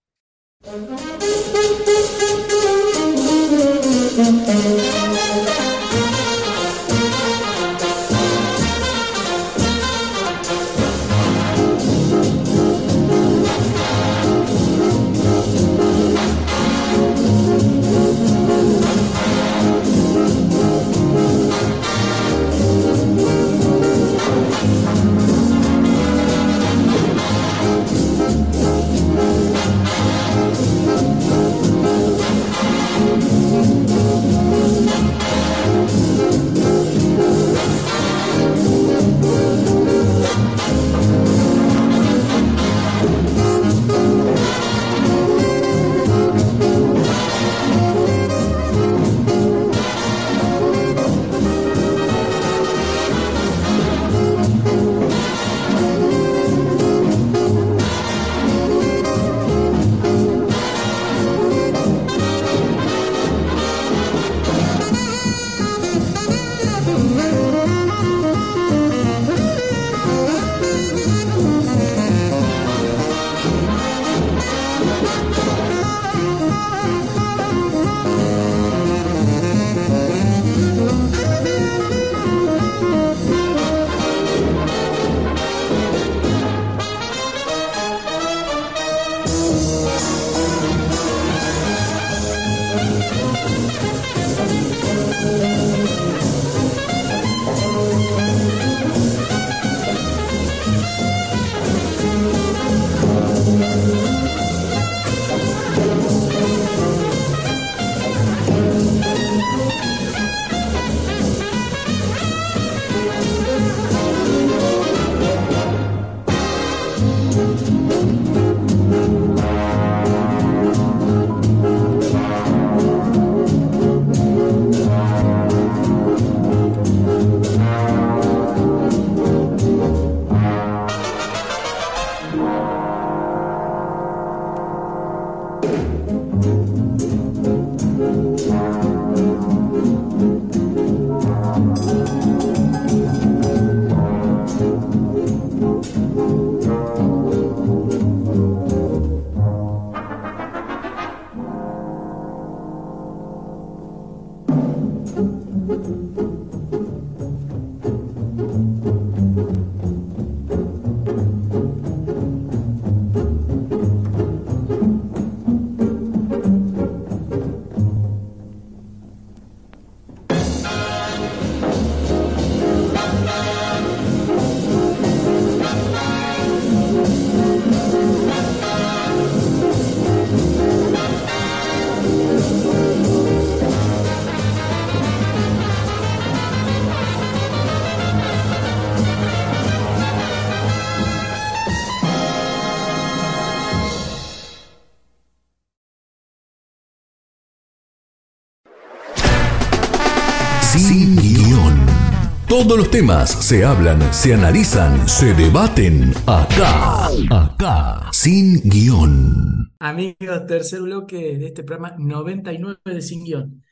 Todos los temas se hablan, se analizan, se debaten acá. Acá. Sin guion. Amigos, tercer bloque de este programa 99 de Sin Guión.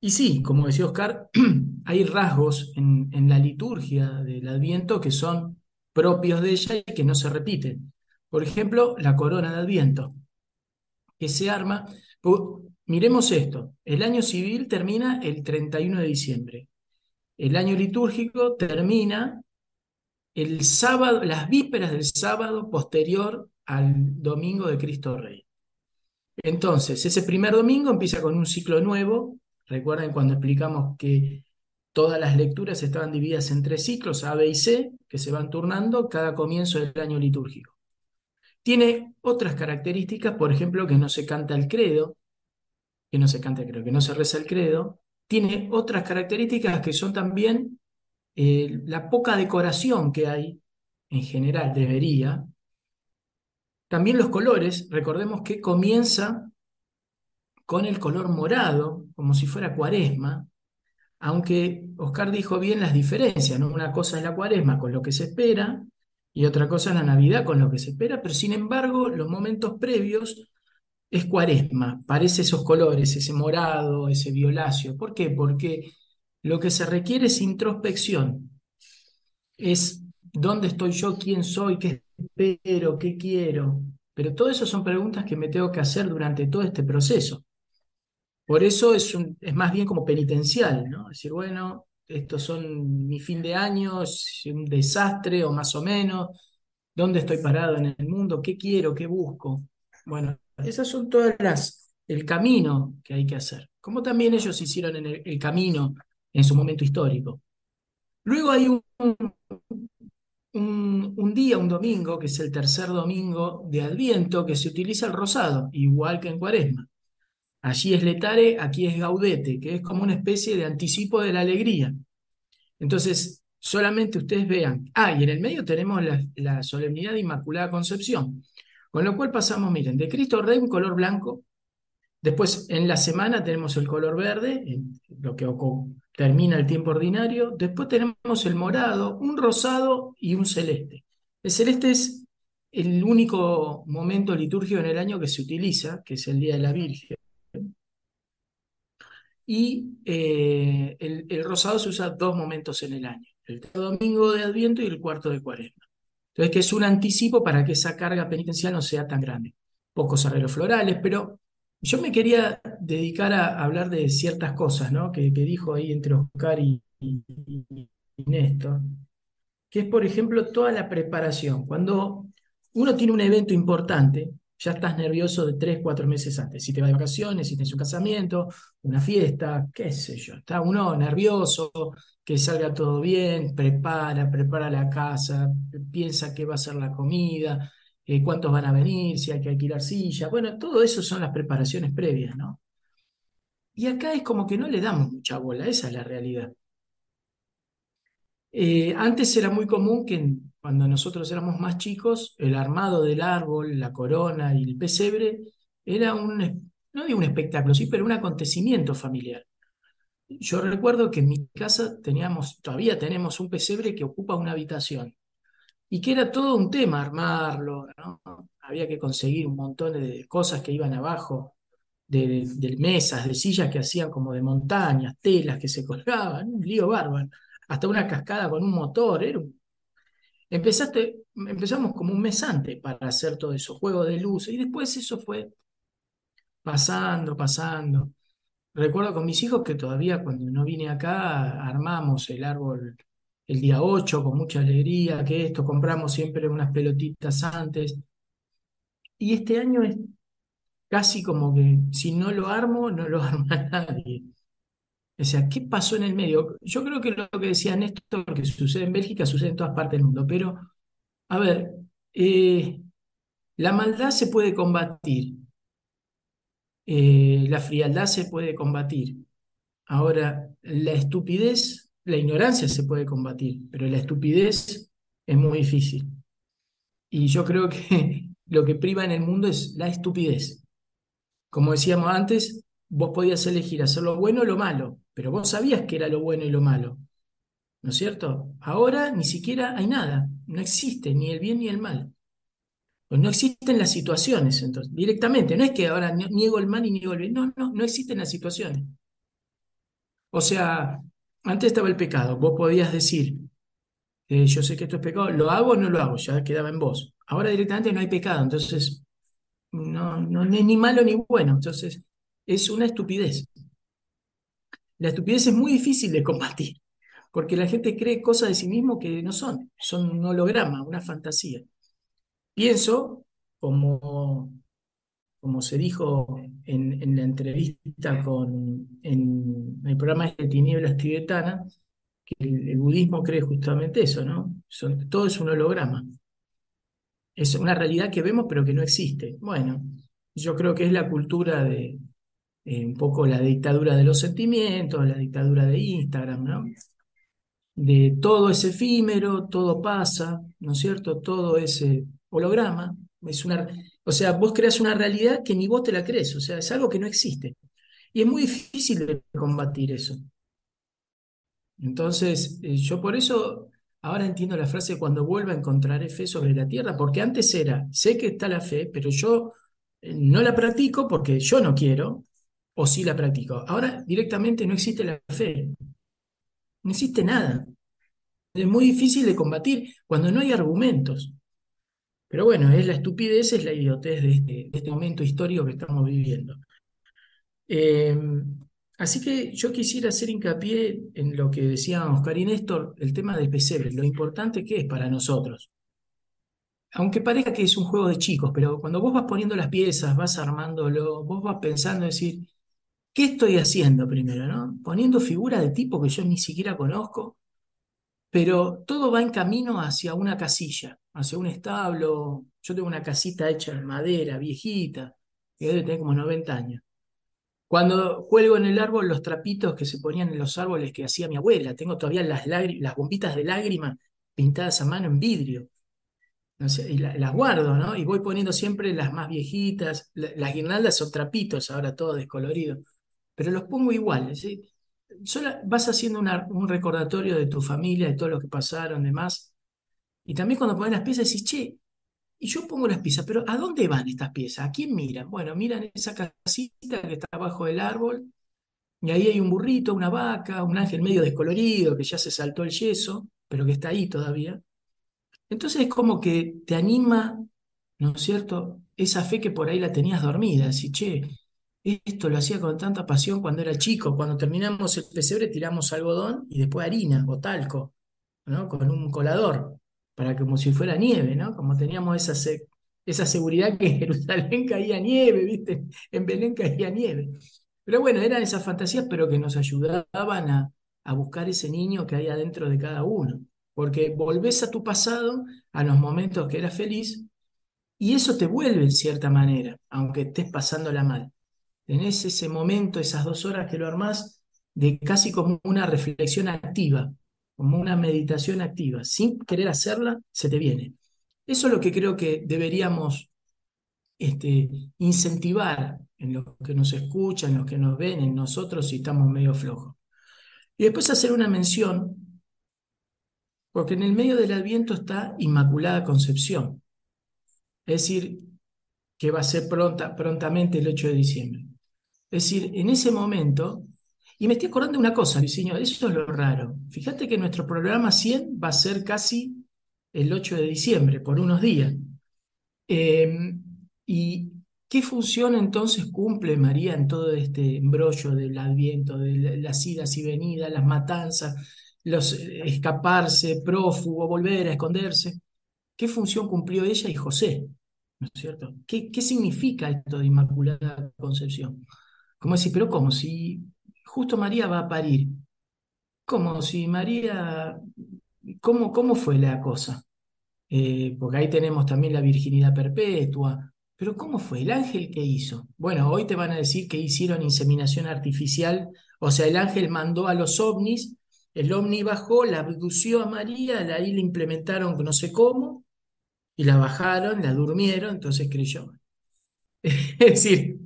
Y sí, como decía Oscar, hay rasgos en, en la liturgia del Adviento que son propios de ella y que no se repiten. Por ejemplo, la corona de Adviento, que se arma. Miremos esto: el año civil termina el 31 de diciembre. El año litúrgico termina el sábado, las vísperas del sábado posterior al domingo de Cristo Rey. Entonces, ese primer domingo empieza con un ciclo nuevo. Recuerden cuando explicamos que todas las lecturas estaban divididas en tres ciclos, A, B y C, que se van turnando cada comienzo del año litúrgico. Tiene otras características, por ejemplo, que no se canta el credo, que no se canta el credo, que no se reza el credo. Tiene otras características que son también eh, la poca decoración que hay, en general debería. También los colores, recordemos que comienza con el color morado, como si fuera cuaresma, aunque Oscar dijo bien las diferencias, ¿no? Una cosa es la cuaresma con lo que se espera y otra cosa es la Navidad con lo que se espera, pero sin embargo los momentos previos es cuaresma, parece esos colores, ese morado, ese violáceo. ¿Por qué? Porque lo que se requiere es introspección, es ¿dónde estoy yo? ¿Quién soy? ¿Qué espero? ¿Qué quiero? Pero todo eso son preguntas que me tengo que hacer durante todo este proceso. Por eso es, es más bien como penitencial, ¿no? Decir, bueno, estos son mi fin de año, es un desastre o más o menos, ¿dónde estoy parado en el mundo? ¿Qué quiero? ¿Qué busco? Bueno, son todas las, el camino que hay que hacer, como también ellos hicieron en el, camino en su momento histórico. Luego hay un, un, un, día, un domingo, que es el tercer domingo de Adviento, que se utiliza el rosado, igual que en Cuaresma. Allí es letare, aquí es gaudete, que es como una especie de anticipo de la alegría. Entonces, solamente ustedes vean. Ah, y en el medio tenemos la, solemnidad de Inmaculada Concepción. Con lo cual pasamos, miren, de Cristo Rey un color blanco. Después, en la semana tenemos el color verde, lo que termina el tiempo ordinario. Después tenemos el morado, un rosado y un celeste. El celeste es el único momento litúrgico en el año que se utiliza, que es el Día de la Virgen y eh, el, rosado se usa dos momentos en el año, el domingo de Adviento y el cuarto de Cuaresma. Entonces, que es un anticipo para que esa carga penitencial no sea tan grande. Pocos arreglos florales, pero yo me quería dedicar a hablar de ciertas cosas ¿no? que, dijo ahí entre Oscar y, y, y Néstor, que es, por ejemplo, toda la preparación. Cuando uno tiene un evento importante, ya estás nervioso de tres, cuatro meses antes. Si te vas de vacaciones, si tienes un casamiento, una fiesta, qué sé yo. Está uno nervioso, que salga todo bien, prepara, prepara la casa, piensa qué va a ser la comida, eh, cuántos van a venir, si hay que alquilar silla. Bueno, todo eso son las preparaciones previas, ¿no? Y acá es como que no le damos mucha bola, esa es la realidad. Eh, antes era muy común que cuando nosotros éramos más chicos, el armado del árbol, la corona y el pesebre era un, no digo un espectáculo, sí, pero un acontecimiento familiar. Yo recuerdo que en mi casa teníamos, todavía tenemos un pesebre que ocupa una habitación y que era todo un tema armarlo. Había que conseguir un montón de cosas que iban abajo, de, de mesas, de sillas que hacían como de montañas, telas que se colgaban, un lío bárbaro hasta una cascada con un motor. Empezaste, empezamos como un mes antes para hacer todo eso, juego de luz, y después eso fue pasando, pasando. Recuerdo con mis hijos que todavía cuando no vine acá armamos el árbol el día 8 con mucha alegría, que esto, compramos siempre unas pelotitas antes. Y este año es casi como que si no lo armo, no lo arma nadie. O sea, ¿qué pasó en el medio? Yo creo que lo que decía Néstor, que sucede en Bélgica, sucede en todas partes del mundo, pero, a ver, eh, la maldad se puede combatir, eh, la frialdad se puede combatir. Ahora, la estupidez, la ignorancia se puede combatir, pero la estupidez es muy difícil. Y yo creo que lo que priva en el mundo es la estupidez. Como decíamos antes, vos podías elegir hacer lo bueno o lo malo, pero vos sabías que era lo bueno y lo malo. ¿No es cierto? Ahora ni siquiera hay nada, no existe ni el bien ni el mal. Pues no existen las situaciones, entonces, directamente. No es que ahora niego el mal y niego el bien. No, no, no existen las situaciones. O sea, antes estaba el pecado. Vos podías decir, eh, yo sé que esto es pecado, ¿lo hago o no lo hago? Ya quedaba en vos. Ahora directamente no hay pecado, entonces no, no es ni malo ni bueno. Entonces, es una estupidez. La estupidez es muy difícil de combatir, porque la gente cree cosas de sí mismo que no son, son un holograma, una fantasía. Pienso, como, como se dijo en, la entrevista con, en, el programa de Tinieblas Tibetanas, que el, budismo cree justamente eso, ¿no? todo es un holograma. Es una realidad que vemos pero que no existe. Bueno, yo creo que es la cultura de, eh, un poco la dictadura de los sentimientos, la dictadura de Instagram, ¿no? De todo es efímero, todo pasa, ¿no es cierto? Todo es holograma. Es una, o sea, vos creas una realidad que ni vos te la crees, o sea, es algo que no existe. Y es muy difícil de combatir eso. Entonces, eh, yo por eso ahora entiendo la frase cuando vuelva encontraré fe sobre la tierra, porque antes era, sé que está la fe, pero yo eh, no la practico porque yo no quiero, o sí la practico. Ahora directamente no existe la fe, no existe nada. es muy difícil de combatir cuando no hay argumentos. Pero bueno, es la estupidez, es la idiotez de este, este momento histórico que estamos viviendo. Eh, así que yo quisiera hacer hincapié en lo que decían Oscar y Néstor, el tema del pesebre, lo importante que es para nosotros. Aunque parezca que es un juego de chicos, pero cuando vos vas poniendo las piezas, vas armándolo, vos vas pensando, decir, ¿qué estoy haciendo primero? ¿no? Poniendo figuras de tipo que yo ni siquiera conozco, pero todo va en camino hacia una casilla, hacia un establo. Yo tengo una casita hecha de madera, viejita, que debe tener como 90 años. Cuando cuelgo en el árbol los trapitos que se ponían en los árboles que hacía mi abuela, tengo todavía las, bombitas de lágrimas pintadas a mano en vidrio. No sé, y las guardo, ¿no? Y voy poniendo siempre las más viejitas. las guirnaldas son trapitos, ahora todo descolorido. Pero los pongo igual. ¿sí? Solo vas haciendo un recordatorio de tu familia, de todo lo que pasaron, demás. Y también cuando pones las piezas decís, che, y yo pongo las piezas, pero ¿a dónde van estas piezas? ¿A quién miran? Bueno, miran esa casita que está abajo del árbol, y ahí hay un burrito, una vaca, un ángel medio descolorido que ya se saltó el yeso, pero que está ahí todavía. Entonces es como que te anima, ¿no es cierto? Esa fe que por ahí la tenías dormida, así, che, esto lo hacía con tanta pasión cuando era chico. Cuando terminamos el pesebre tiramos algodón y después harina o talco, ¿no? Con un colador, para que como si fuera nieve, ¿no? Como teníamos esa, esa seguridad que en Jerusalén caía nieve, ¿viste? En Belén caía nieve. Pero bueno, eran esas fantasías, pero que nos ayudaban a, a buscar ese niño que hay adentro de cada uno. Porque volvés a tu pasado, a los momentos que eras feliz, y eso te vuelve en cierta manera, aunque estés pasándola mal tenés ese momento, esas dos horas que lo armás, de casi como una reflexión activa, como una meditación activa. Sin querer hacerla, se te viene. Eso es lo que creo que deberíamos este, incentivar en los que nos escuchan, en los que nos ven, en nosotros si estamos medio flojos. Y después hacer una mención, porque en el medio del Adviento está Inmaculada Concepción. Es decir, que va a ser pronta, prontamente el 8 de diciembre. Es decir, en ese momento, y me estoy acordando de una cosa, Luisinho, eso es lo raro. Fíjate que nuestro programa 100 va a ser casi el 8 de diciembre, por unos días. Em, ¿Y qué función entonces cumple María en todo este embrollo del adviento, de las idas y venidas, las matanzas, los eh, escaparse, prófugo, volver a esconderse? ¿Qué función cumplió ella y José? ¿No es cierto? ¿Qué, qué significa esto de Inmaculada Concepción? Como decir, pero ¿cómo? Si justo María va a parir. ¿Cómo? Si María, ¿cómo, cómo fue la cosa? Eh, porque ahí tenemos también la virginidad perpetua. Pero ¿cómo fue? ¿El ángel qué hizo? Bueno, hoy te van a decir que hicieron inseminación artificial, o sea, el ángel mandó a los ovnis, el ovni bajó, la abdució a María, ahí le implementaron no sé cómo, y la bajaron, la durmieron, entonces creyó. es decir,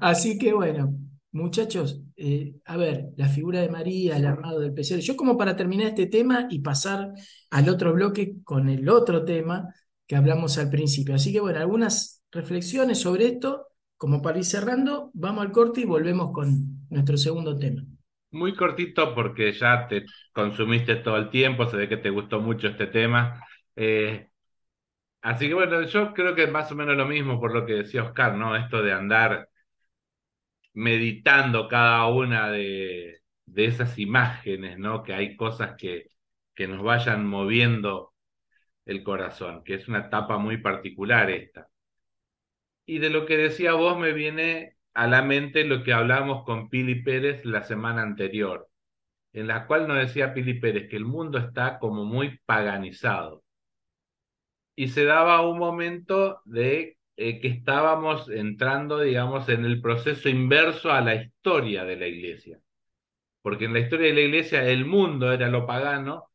Así que bueno, muchachos, eh, a ver, la figura de María, el armado del pesebre. Yo como para terminar este tema y pasar al otro bloque con el otro tema que hablamos al principio. Así que bueno, algunas reflexiones sobre esto, como para ir cerrando, vamos al corte y volvemos con nuestro segundo tema. Muy cortito porque ya te consumiste todo el tiempo, se ve que te gustó mucho este tema. Eh, así que bueno, yo creo que es más o menos lo mismo por lo que decía Oscar, ¿no? Esto de andar meditando cada una de, esas imágenes, ¿no? Que hay cosas que, que nos vayan moviendo el corazón, que es una etapa muy particular esta. Y de lo que decía vos me viene a la mente lo que hablamos con Pili Pérez la semana anterior, en la cual nos decía Pili Pérez que el mundo está como muy paganizado. Y se daba un momento de eh, que estábamos entrando, digamos, en el proceso inverso a la historia de la iglesia. Porque en la historia de la iglesia el mundo era lo pagano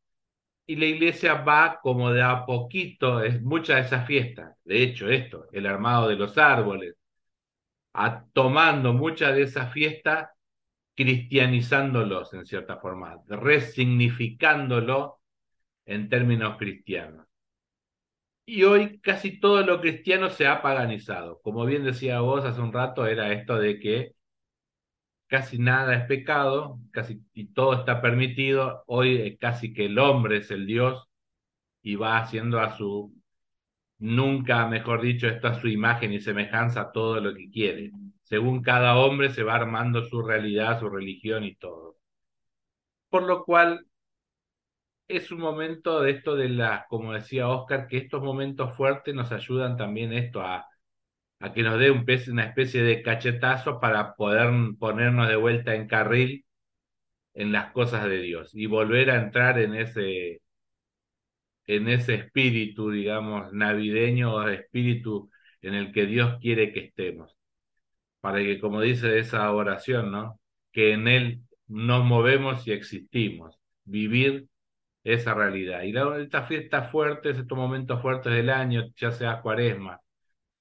y la iglesia va como de a poquito, es mucha de esa fiesta. De hecho, esto, el armado de los árboles, a, tomando mucha de esa fiesta, cristianizándolos en cierta forma, resignificándolo en términos cristianos. Y hoy casi todo lo cristiano se ha paganizado. Como bien decía vos hace un rato, era esto de que casi nada es pecado, casi y todo está permitido. Hoy casi que el hombre es el Dios y va haciendo a su, nunca, mejor dicho, está a su imagen y semejanza todo lo que quiere. Según cada hombre se va armando su realidad, su religión y todo. Por lo cual es un momento de esto de la, como decía Oscar, que estos momentos fuertes nos ayudan también esto a, a que nos dé un una especie de cachetazo para poder ponernos de vuelta en carril en las cosas de Dios y volver a entrar en ese en ese espíritu, digamos, navideño o espíritu en el que Dios quiere que estemos. Para que, como dice esa oración, ¿no? Que en Él nos movemos y existimos. Vivir esa realidad. Y estas fiestas fuertes, estos momentos fuertes del año, ya sea cuaresma,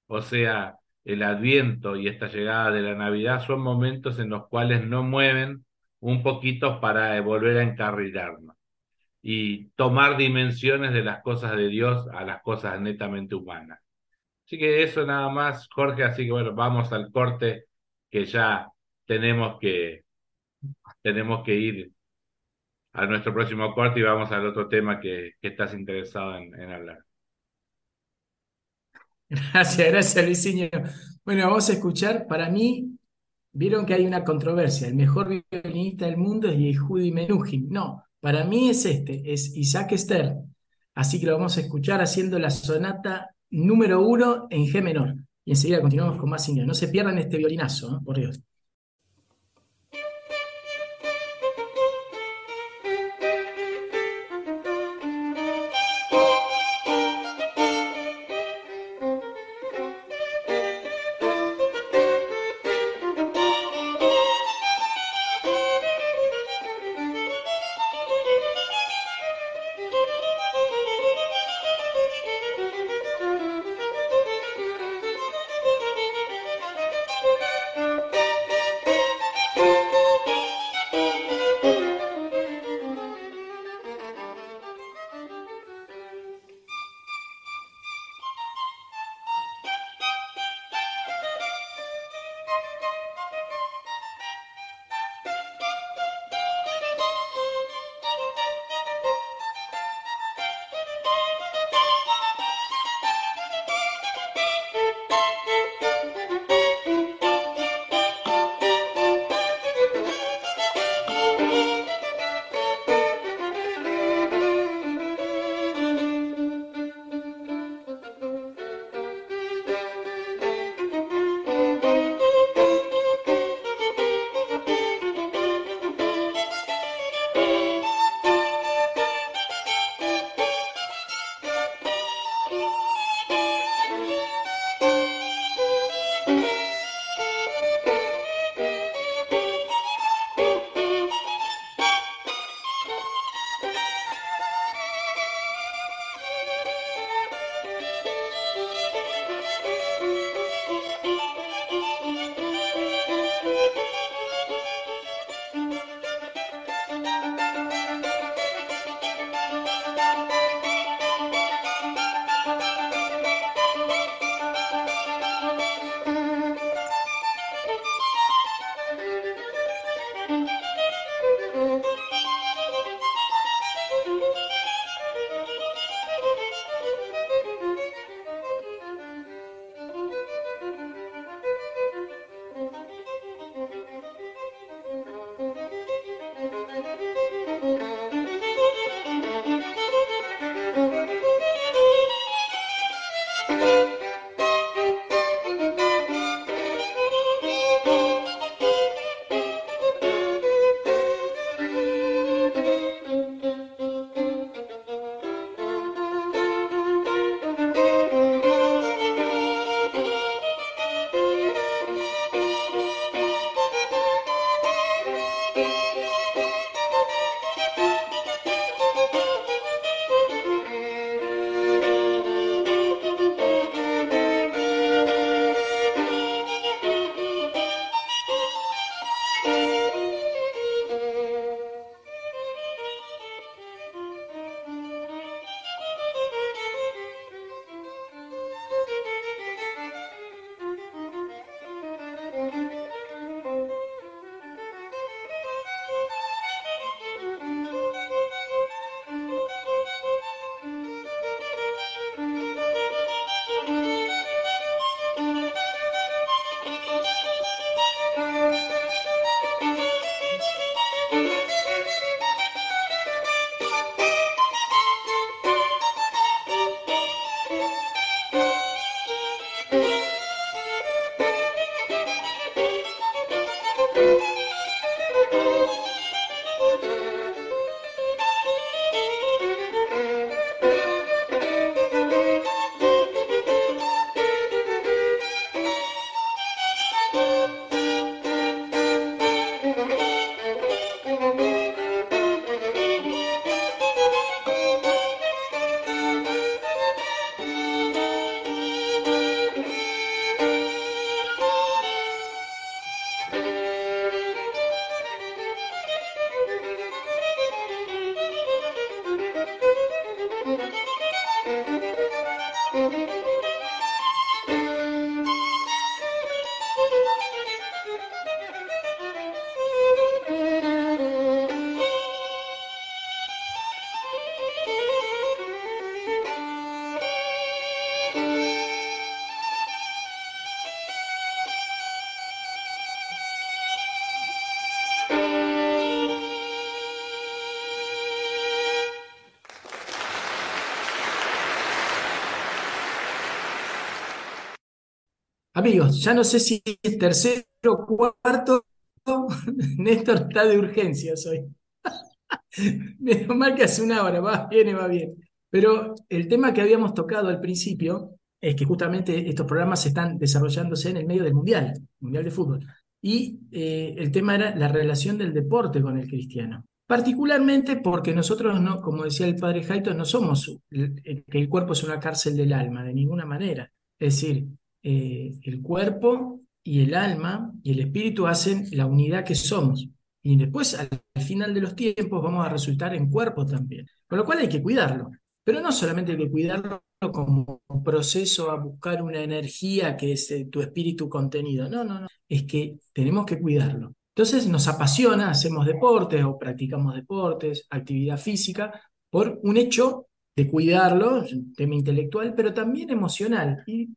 o sea, el adviento y esta llegada de la Navidad, son momentos en los cuales nos mueven un poquito para volver a encarrilarnos y tomar dimensiones de las cosas de Dios a las cosas netamente humanas. Así que eso nada más, Jorge, así que bueno, vamos al corte que ya tenemos que tenemos que ir a nuestro próximo corte y vamos al otro tema que, estás interesado en, hablar. Gracias, gracias Luisinho. Bueno, vamos a escuchar, para mí, vieron que hay una controversia, el mejor violinista del mundo es Yehudi Menuhin. No, para mí es este, es Isaac Stern. Así que lo vamos a escuchar haciendo la sonata número uno en G menor. Y enseguida continuamos con más No se pierdan este violinazo, por Dios. Amigos, ya no sé si es tercero o cuarto. Néstor está de urgencias hoy. Menos mal que hace una hora, va bien, va bien. Pero el tema que habíamos tocado al principio es que justamente estos programas están desarrollándose en el medio del Mundial, Mundial de Fútbol. Y eh, el tema era la relación del deporte con el cristiano. Particularmente porque nosotros, no, como decía el padre Jaito, no somos que el cuerpo es una cárcel del alma, de ninguna manera. Es decir, cuerpo y el alma y el espíritu hacen la unidad que somos. Y después, al, final de los tiempos, vamos a resultar en cuerpo también. Con lo cual hay que cuidarlo. Pero no solamente hay que cuidarlo como proceso a buscar una energía que es eh, tu espíritu contenido. No, no, no. Es que tenemos que cuidarlo. Entonces nos apasiona, hacemos deportes o practicamos deportes, actividad física, por un hecho de cuidarlo, un tema intelectual, pero también emocional. Y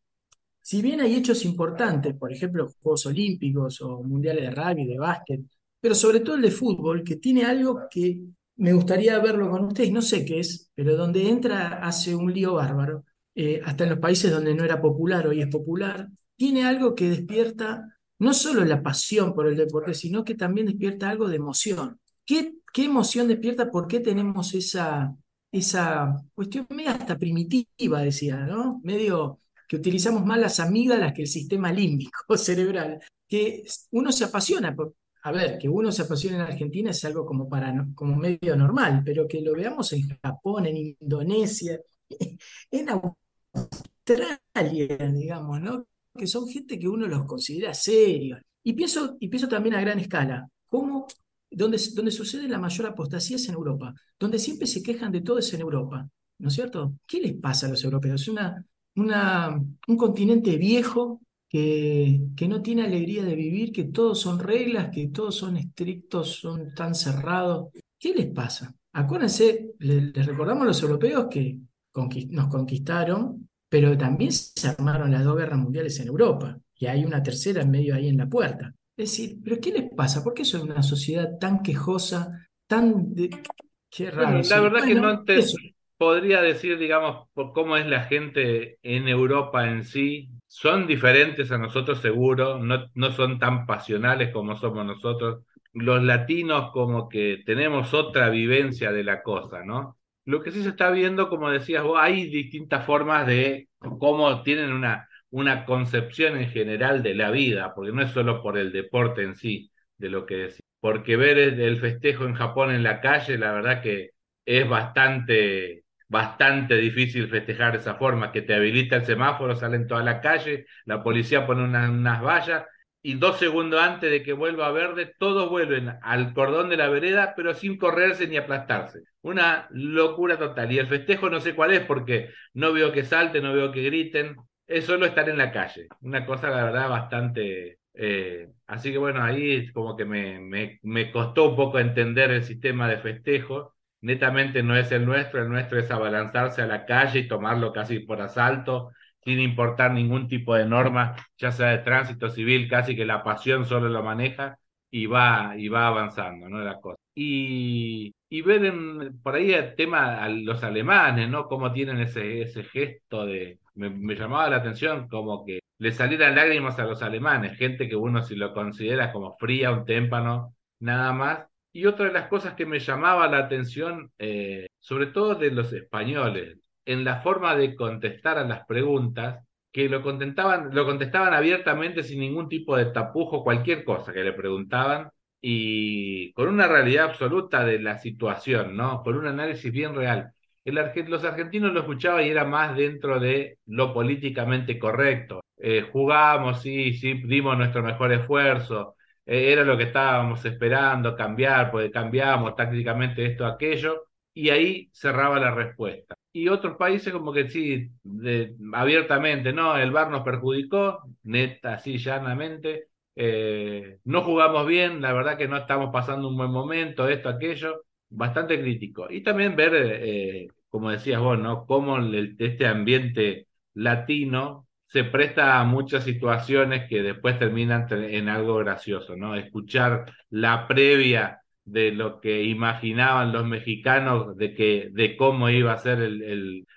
si bien hay hechos importantes, por ejemplo, Juegos Olímpicos o Mundiales de Rugby, de básquet, pero sobre todo el de fútbol, que tiene algo que me gustaría verlo con ustedes, no sé qué es, pero donde entra hace un lío bárbaro, eh, hasta en los países donde no era popular, hoy es popular, tiene algo que despierta no solo la pasión por el deporte, sino que también despierta algo de emoción. ¿Qué, qué emoción despierta? ¿Por qué tenemos esa, esa cuestión media hasta primitiva, decía, ¿no? Medio que utilizamos más las amígdalas que el sistema límbico cerebral, que uno se apasiona por, a ver, que uno se apasione en Argentina es algo como, para, como medio normal, pero que lo veamos en Japón, en Indonesia, en Australia, digamos, ¿no? Que son gente que uno los considera serios. Y pienso, y pienso también a gran escala, cómo donde, donde sucede la mayor apostasía es en Europa, donde siempre se quejan de todo es en Europa, ¿no es cierto? ¿Qué les pasa a los europeos? Es una, una, un continente viejo que, que, no tiene alegría de vivir, que todos son reglas, que todos son estrictos, son tan cerrados. ¿Qué les pasa? Acuérdense, les, recordamos a los europeos que nos conquistaron, pero también se armaron las dos guerras mundiales en Europa, y hay una tercera en medio ahí en la puerta. Es decir, ¿pero qué les pasa? ¿Por qué son una sociedad tan quejosa, tan... De... Qué raro. la verdad que no te podría decir, digamos, cómo es la gente en Europa en sí, son diferentes a nosotros seguro, no, no son tan pasionales como somos nosotros. Los latinos como que tenemos otra vivencia de la cosa, ¿no? Lo que sí se está viendo, como decías vos, hay distintas formas de cómo tienen una, una concepción en general de la vida, porque no es solo por el deporte en sí, de lo que decís. Porque ver el festejo en Japón en la calle, la verdad que es bastante bastante difícil festejar de esa forma, que te habilita el semáforo, salen toda la calle, la policía pone unas vallas y dos segundos antes de que vuelva a verde, todos vuelven al cordón de la vereda, pero sin correrse ni aplastarse. Una locura total. Y el festejo no sé cuál es, porque no veo que salten, no veo que griten, es solo estar en la calle. Una cosa, la verdad, bastante... Eh, así que bueno, ahí como que me, me, me costó un poco entender el sistema de festejo netamente no es el nuestro, el nuestro es abalanzarse a la calle y tomarlo casi por asalto, sin importar ningún tipo de norma, ya sea de tránsito civil, casi que la pasión solo lo maneja y va, y va avanzando, ¿no? La cosa. Y, y ver por ahí el tema a los alemanes, ¿no? Cómo tienen ese, ese gesto de, me, me llamaba la atención como que le salieran lágrimas a los alemanes, gente que uno si lo considera como fría, un témpano, nada más, y otra de las cosas que me llamaba la atención, eh, sobre todo de los españoles, en la forma de contestar a las preguntas, que lo contestaban, abiertamente sin ningún tipo de tapujo, cualquier cosa que le preguntaban, y con una realidad absoluta de la situación, ¿no? Con un análisis bien real. Los argentinos lo escuchaban y era más dentro de lo políticamente correcto. Eh, jugamos, sí, sí, dimos nuestro mejor esfuerzo, eh, era lo que estábamos esperando, cambiar, porque cambiamos tácticamente esto, aquello, y ahí cerraba la respuesta. Y otros países como que sí, abiertamente, no, el VAR nos perjudicó, neta, así llanamente, eh, no jugamos bien, la verdad que no estamos pasando un buen momento, esto, aquello, bastante crítico. Y también ver, eh, como decías vos, ¿no? Cómo este ambiente latino se presta a muchas situaciones que después terminan en algo gracioso, ¿no? Escuchar la previa de lo que imaginaban los mexicanos de que de cómo iba a ser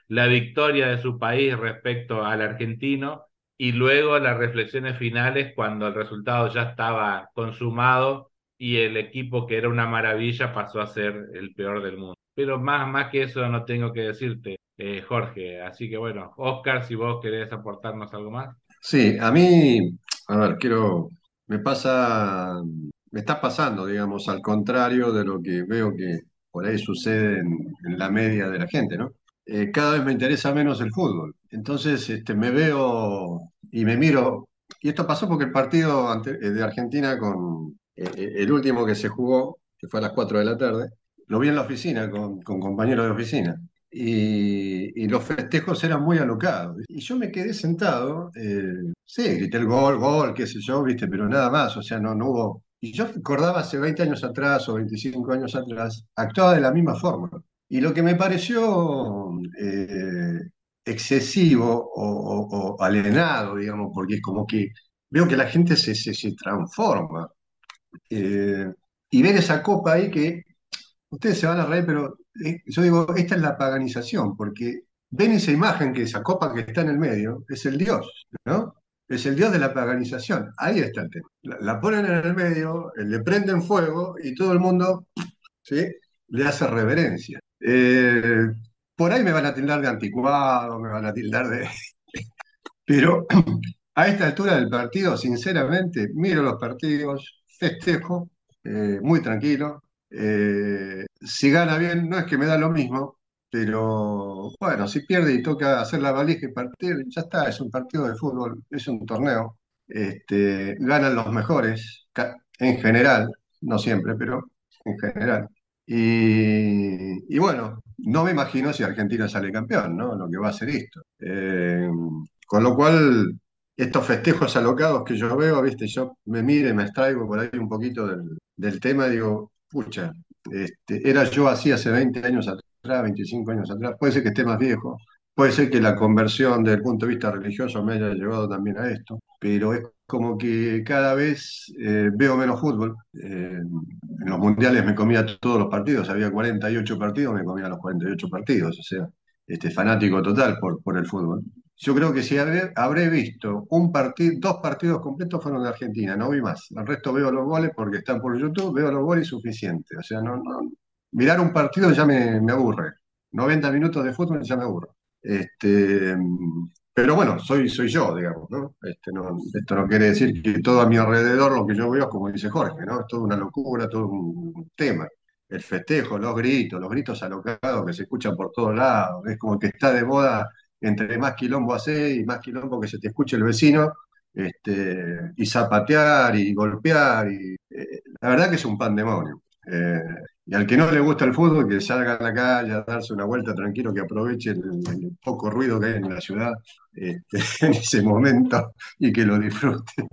la victoria de su país respecto al argentino y luego las reflexiones finales cuando el resultado ya estaba consumado y el equipo que era una maravilla pasó a ser el peor del mundo. Pero más, más que eso no tengo que decirte, eh, Jorge. Así que bueno, Oscar, si vos querés aportarnos algo más. Sí, a mí, a ver, quiero, me pasa, me está pasando, digamos, al contrario de lo que veo que por ahí sucede en, la media de la gente, ¿no? Eh, cada vez me interesa menos el fútbol. Entonces, este, me veo y me miro, y esto pasó porque el partido eh, de Argentina con el último que se jugó, que fue a las 4 de la tarde, lo vi en la oficina con, con compañeros de oficina. Y, los festejos eran muy alocados. Y yo me quedé sentado, eh, sí, grité el gol, gol, qué sé yo, viste, pero nada más, o sea, no, no hubo... Y yo recordaba hace 20 años atrás o 25 años atrás, actuaba de la misma forma. Y lo que me pareció eh, excesivo o, o- digamos, porque es como que veo que la gente se, se, transforma. eh, y ver esa copa ahí que ustedes se van a reír, pero yo digo, esta es la paganización, porque ven esa imagen que esa copa que está en el medio es el Dios, ¿no? Es el Dios de la paganización. Ahí está el tema. La, ponen en el medio, eh, le prenden fuego y todo el mundo, ¿sí? le hace reverencia. Eh, por ahí me van a tildar de anticuado, me van a tildar de... Pero a esta altura del partido, sinceramente, miro los partidos, festejo, eh, muy tranquilo. Eh, si gana bien, no es que me da lo mismo, pero bueno, si pierde y toca hacer la valija y partir, ya está, es un partido de fútbol, es un torneo. Este, ganan los mejores, en general, no siempre, pero en general. Y, bueno, no me imagino si Argentina sale campeón, ¿no? Lo que va a ser esto. Eh, con lo cual, estos festejos alocados que yo veo, ¿viste? Yo me mire, me extraigo por ahí un poquito del, del tema digo, pucha, este, era yo así hace 20 años atrás, 25 años atrás, puede ser que esté más viejo, puede ser que la conversión desde el punto de vista religioso me haya llevado también a esto, pero es como que cada vez eh, veo menos fútbol. Eh, en los mundiales me comía todos los partidos, había 48 partidos, me comía los 48 partidos, o sea, este, fanático total por, por el fútbol. Yo creo que si habré, visto un partido, dos partidos completos fueron de Argentina, no vi más. El resto veo los goles porque están por YouTube, veo los goles suficiente. O sea, no, no- mirar un partido ya me, aburre. 90 minutos de fútbol ya me aburre. Este, pero bueno, soy, soy yo, digamos, ¿no? Este, Esto no quiere decir que todo a mi alrededor lo que yo veo es como dice Jorge, ¿no? Es toda una locura, todo un tema. El festejo, los gritos, los gritos alocados que se escuchan por todos lados. Es como que está de moda entre más quilombo hace y más quilombo que se te escuche el vecino, este, y zapatear y golpear. Y, eh, la verdad que es un pandemonio. Eh, y al que no le gusta el fútbol, que salga a la calle a darse una vuelta tranquilo, que aproveche el, poco ruido que hay en la ciudad este, en ese momento y que lo disfrute.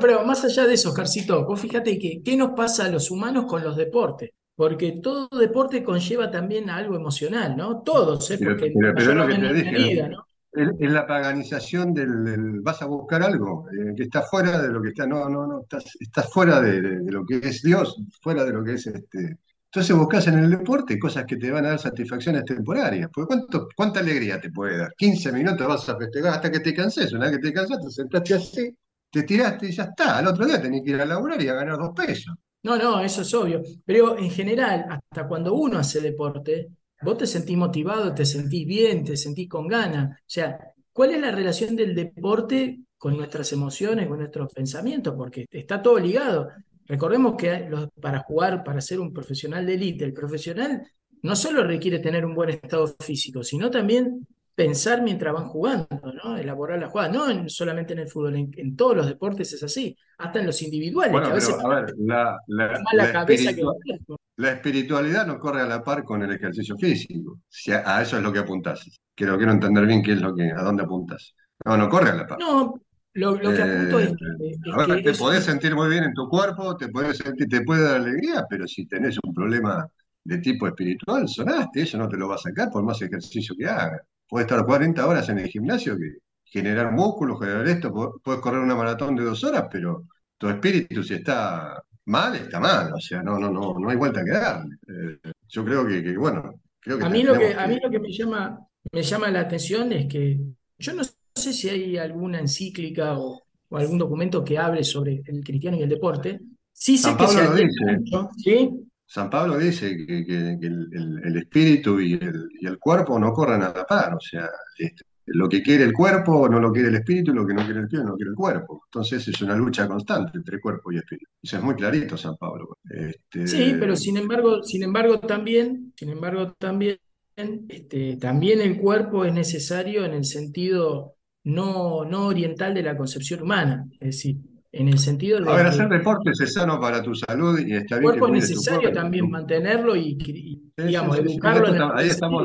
Pero más allá de eso, Oscarcito, vos fíjate que qué nos pasa a los humanos con los deportes, porque todo deporte conlleva también algo emocional, ¿no? Todos, ¿eh? Porque pero- pero es lo que te dije, medida, ¿no? Es, es la paganización del, del- vas a buscar algo eh, que está fuera de lo que está, no, no, no, estás, estás fuera de, de- de lo que es Dios, fuera de lo que es este. Entonces buscas en el deporte cosas que te van a dar satisfacciones temporarias. Porque ¿cuánto, cuánta alegría te puede dar? 15 minutos vas a festejar hasta que te canses. Una vez que te cansaste, te sentaste así, te tiraste y ya está. Al otro día tenés que ir a laburar y a ganar dos pesos. No, no, eso es obvio. Pero en general, hasta cuando uno hace deporte, vos te sentís motivado, te sentís bien, te sentís con ganas. O sea, ¿cuál es la relación del deporte con nuestras emociones, con nuestros pensamientos? Porque está todo ligado. Recordemos que para jugar, para ser un profesional de élite, el profesional no solo requiere tener un buen estado físico, sino también pensar mientras van jugando, ¿no? Elaborar la jugada, no en- solamente en el fútbol, en, en todos los deportes es así, hasta en los individuales, que Bueno, a veces pero a ver, la, la, la cabeza que el espiritua- cuerpo. La espiritualidad no corre a la par con el ejercicio físico. Si a, a eso es lo que apuntás. Quiero, quiero entender bien qué es lo que, a dónde apuntas. No, no corre a la par. No, lo, lo que apunto Eh, es que, es a ver, que te es podés sentir muy bien en tu cuerpo, te podés sentir, te puede dar alegría, pero si tenés un problema de tipo espiritual, sonaste, eso no te lo va a sacar por más ejercicio que hagas. Puedes estar 40 horas en el gimnasio, que generar músculo, generar esto, puedes correr una maratón de dos horas, pero tu espíritu si está mal, está mal, o sea, no, no, no, no hay vuelta que darle. Eh, yo creo que, que, bueno, creo que A mí lo que, a mí lo que me llama, me llama la atención es que yo no sé si hay alguna encíclica o, algún documento que hable sobre el cristiano y el deporte. Sí sé San que Pablo se lo atiende dice. mucho, ¿sí? San Pablo dice que, el, espíritu y el, cuerpo no corren a la par, o sea, este, lo que quiere el cuerpo no lo quiere el espíritu, lo que no quiere el espíritu no lo quiere el cuerpo. Entonces es una lucha constante entre cuerpo y espíritu. Eso es muy clarito San Pablo. Sí, pero Este, sin embargo, sin embargo también, sin embargo también, este, también el cuerpo es necesario en el sentido no, no oriental de la concepción humana, es decir, en el sentido a de ver, que hacer deporte es sano para tu salud y está bien que cuerpo es necesario cuerpo. también mantenerlo y, y, Sí, sí, digamos, sí, sí, educarlo en está- ahí estamos,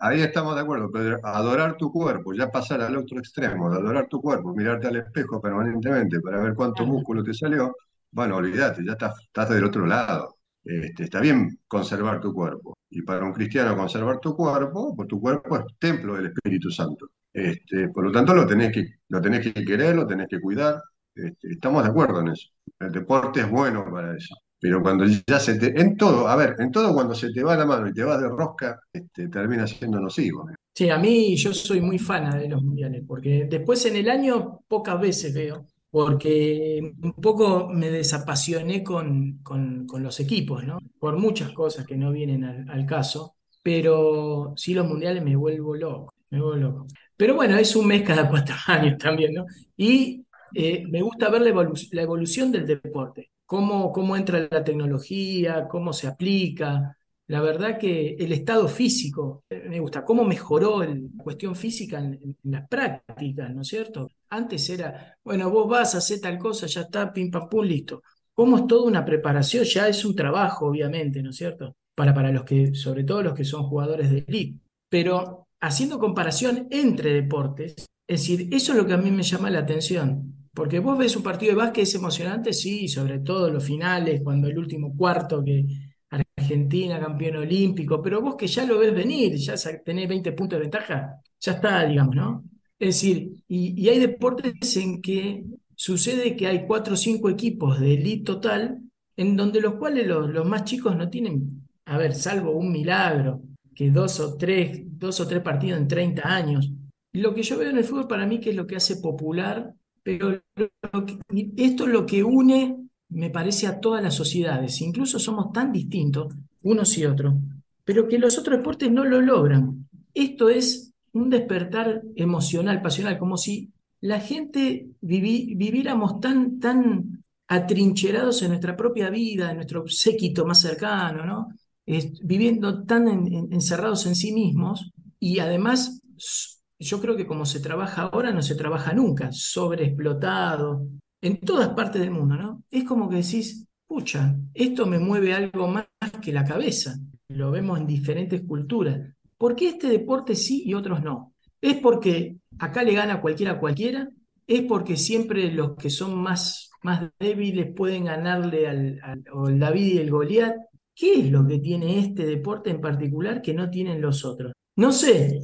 ahí estamos de acuerdo, pero adorar tu cuerpo, ya pasar al otro extremo, de adorar tu cuerpo, mirarte al espejo permanentemente para ver cuánto Claro. músculo te salió, bueno, olvídate, ya estás, estás del otro lado. Este, está bien conservar tu cuerpo, y para un cristiano conservar tu cuerpo, pues tu cuerpo es templo del Espíritu Santo. Este, por lo tanto, lo tenés que, lo tenés que querer, lo tenés que cuidar, este, estamos de acuerdo en eso. El deporte es bueno para eso. Pero cuando ya se te, en todo, a ver, en todo cuando se te va la mano y te vas de rosca, este, termina siendo nocivo. Sí, a mí yo soy muy fana de los mundiales, porque después en el año pocas veces veo, porque un poco me desapasioné con, con, con los equipos, ¿no? Por muchas cosas que no vienen al, al caso, pero sí los mundiales me vuelvo loco, me vuelvo loco. Pero bueno, es un mes cada cuatro años también, ¿no? Y eh, me gusta ver la evolu- la evolución del deporte, cómo, entra la tecnología, cómo se aplica. La verdad que el estado físico, eh, me gusta, cómo mejoró la cuestión física en, en las prácticas, ¿no es cierto? Antes era, bueno, vos vas a hacer tal cosa, ya está, pim, pam, pum, listo. Cómo es toda una preparación, ya es un trabajo, obviamente, ¿no es cierto? Para, para los que, sobre todo los que son jugadores de elite. Pero haciendo comparación entre deportes, es decir, eso es lo que a mí me llama la atención. Porque vos ves un partido de básquet, es emocionante, sí, sobre todo los finales, cuando el último cuarto que Argentina, campeón olímpico, pero vos que ya lo ves venir, ya tenés 20 puntos de ventaja, ya está, digamos, ¿no? Es decir, y, y hay deportes en que sucede que hay cuatro o cinco equipos de elite total, en donde los cuales los, los más chicos no tienen, a ver, salvo un milagro, que dos o tres, dos o tres partidos en 30 años. Lo que yo veo en el fútbol para mí que es lo que hace popular, pero esto es lo que une, me parece, a todas las sociedades. Incluso somos tan distintos unos y otros, pero que los otros deportes no lo logran. Esto es un despertar emocional, pasional, como si la gente vivi- viviéramos tan, tan atrincherados en nuestra propia vida, en nuestro séquito más cercano, ¿no? Es- viviendo tan en- en- encerrados en sí mismos y además yo creo que como se trabaja ahora no se trabaja nunca, sobreexplotado, en todas partes del mundo, ¿no? Es como que decís, pucha, esto me mueve algo más que la cabeza. Lo vemos en diferentes culturas. ¿Por qué este deporte sí y otros no? ¿Es porque acá le gana cualquiera a cualquiera? ¿Es porque siempre los que son más, más débiles pueden ganarle al, David y el Goliat? ¿Qué es lo que tiene este deporte en particular que no tienen los otros? No sé.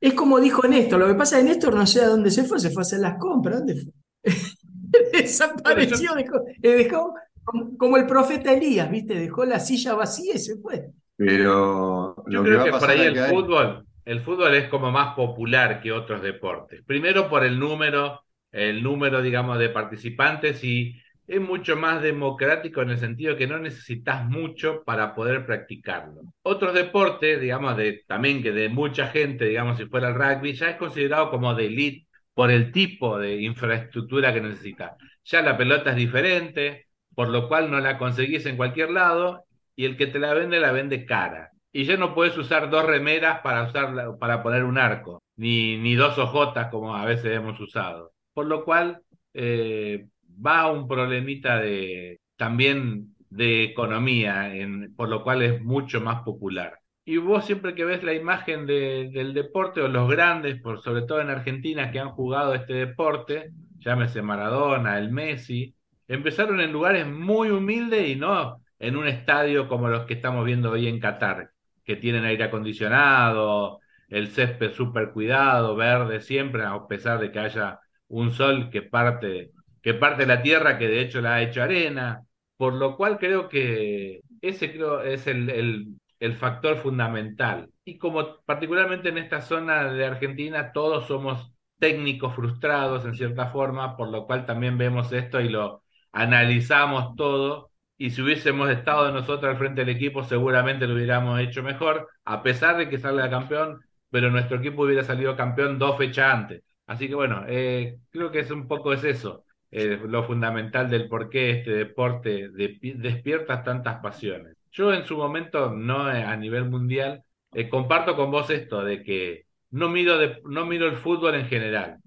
Es como dijo Néstor, lo que pasa es que Néstor no sé a dónde se fue, se fue a hacer las compras. ¿Dónde fue? Desapareció, dejó, dejó como, como el profeta Elías, ¿viste? Dejó la silla vacía y se fue. Pero Yo lo que creo va a que por ahí el fútbol, el fútbol es como más popular que otros deportes. Primero por el número, el número, digamos, de participantes y es mucho más democrático en el sentido que no necesitas mucho para poder practicarlo. Otros deportes, digamos, de, también que de mucha gente, digamos, si fuera el rugby, ya es considerado como de elite por el tipo de infraestructura que necesita. Ya la pelota es diferente, por lo cual no la conseguís en cualquier lado y el que te la vende la vende cara. Y ya no puedes usar dos remeras para usarla, para poner un arco, ni, ni dos ojotas como a veces hemos usado. Por lo cual eh, va un problemita de también de economía, por lo cual es mucho más popular. Y vos siempre que ves la imagen de, del deporte o los grandes, por sobre todo en Argentina, que han jugado este deporte, llámese Maradona, el Messi, empezaron en lugares muy humildes y no en un estadio como los que estamos viendo hoy en Qatar, que tienen aire acondicionado, el césped súper cuidado, verde siempre, a pesar de que haya un sol que parte, que parte la tierra, que de hecho la ha hecho arena, por lo cual creo que ese creo es el, el, factor fundamental. Y como particularmente en esta zona de Argentina todos somos técnicos frustrados en cierta forma, por lo cual también vemos esto y lo analizamos todo. Y si hubiésemos estado nosotros al frente del equipo, seguramente lo hubiéramos hecho mejor, a pesar de que salga campeón, pero nuestro equipo hubiera salido campeón dos fechas antes. Así que bueno, eh, creo que es un poco es eso, eh, lo fundamental del por qué este deporte despierta tantas pasiones. Yo en su momento, no eh, a nivel mundial, comparto con vos esto de que no miro, no miro el fútbol en general.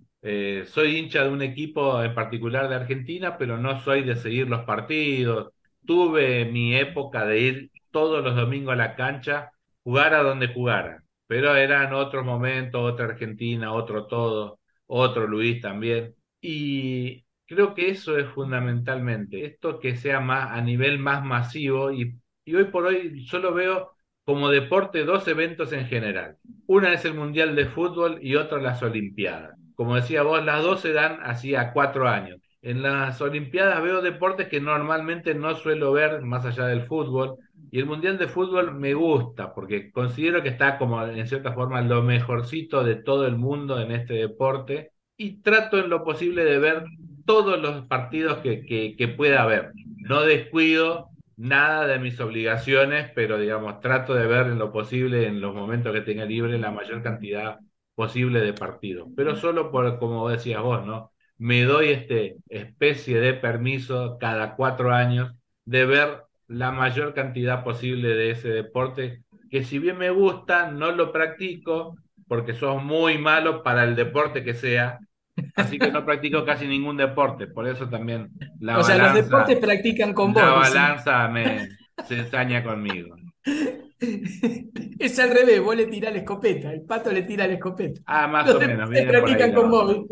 soy hincha de un equipo en particular de Argentina, pero no soy de seguir los partidos. Tuve mi época de ir todos los domingos a la cancha, jugar a donde jugara, pero eran otros momentos, otra Argentina, otro todo otro Luis también. Y creo que eso es fundamentalmente, esto que sea más a nivel más masivo y, y hoy por hoy solo veo como deporte dos eventos en general. Una es el Mundial de Fútbol y otra las Olimpiadas. Como decía vos, las dos se dan así a cuatro años. En las Olimpiadas veo deportes que normalmente no suelo ver más allá del fútbol. Y el Mundial de Fútbol me gusta porque considero que está como en cierta forma lo mejorcito de todo el mundo en este deporte. Y trato en lo posible de ver todos los partidos que, pueda haber. No descuido nada de mis obligaciones, pero digamos, trato de ver en lo posible, en los momentos que tenga libre, la mayor cantidad posible de partidos. Pero solo por, como decías vos, ¿no? me doy este especie de permiso cada cuatro años de ver la mayor cantidad posible de ese deporte, que si bien me gusta, no lo practico porque sos muy malo para el deporte que sea, así que no practico casi ningún deporte, por eso también la o sea, los deportes practican con vos. La balanza me, se ensaña conmigo. Es al revés, vos le tirás la escopeta, el pato le tira la escopeta. Ah, más o menos. practican con vos,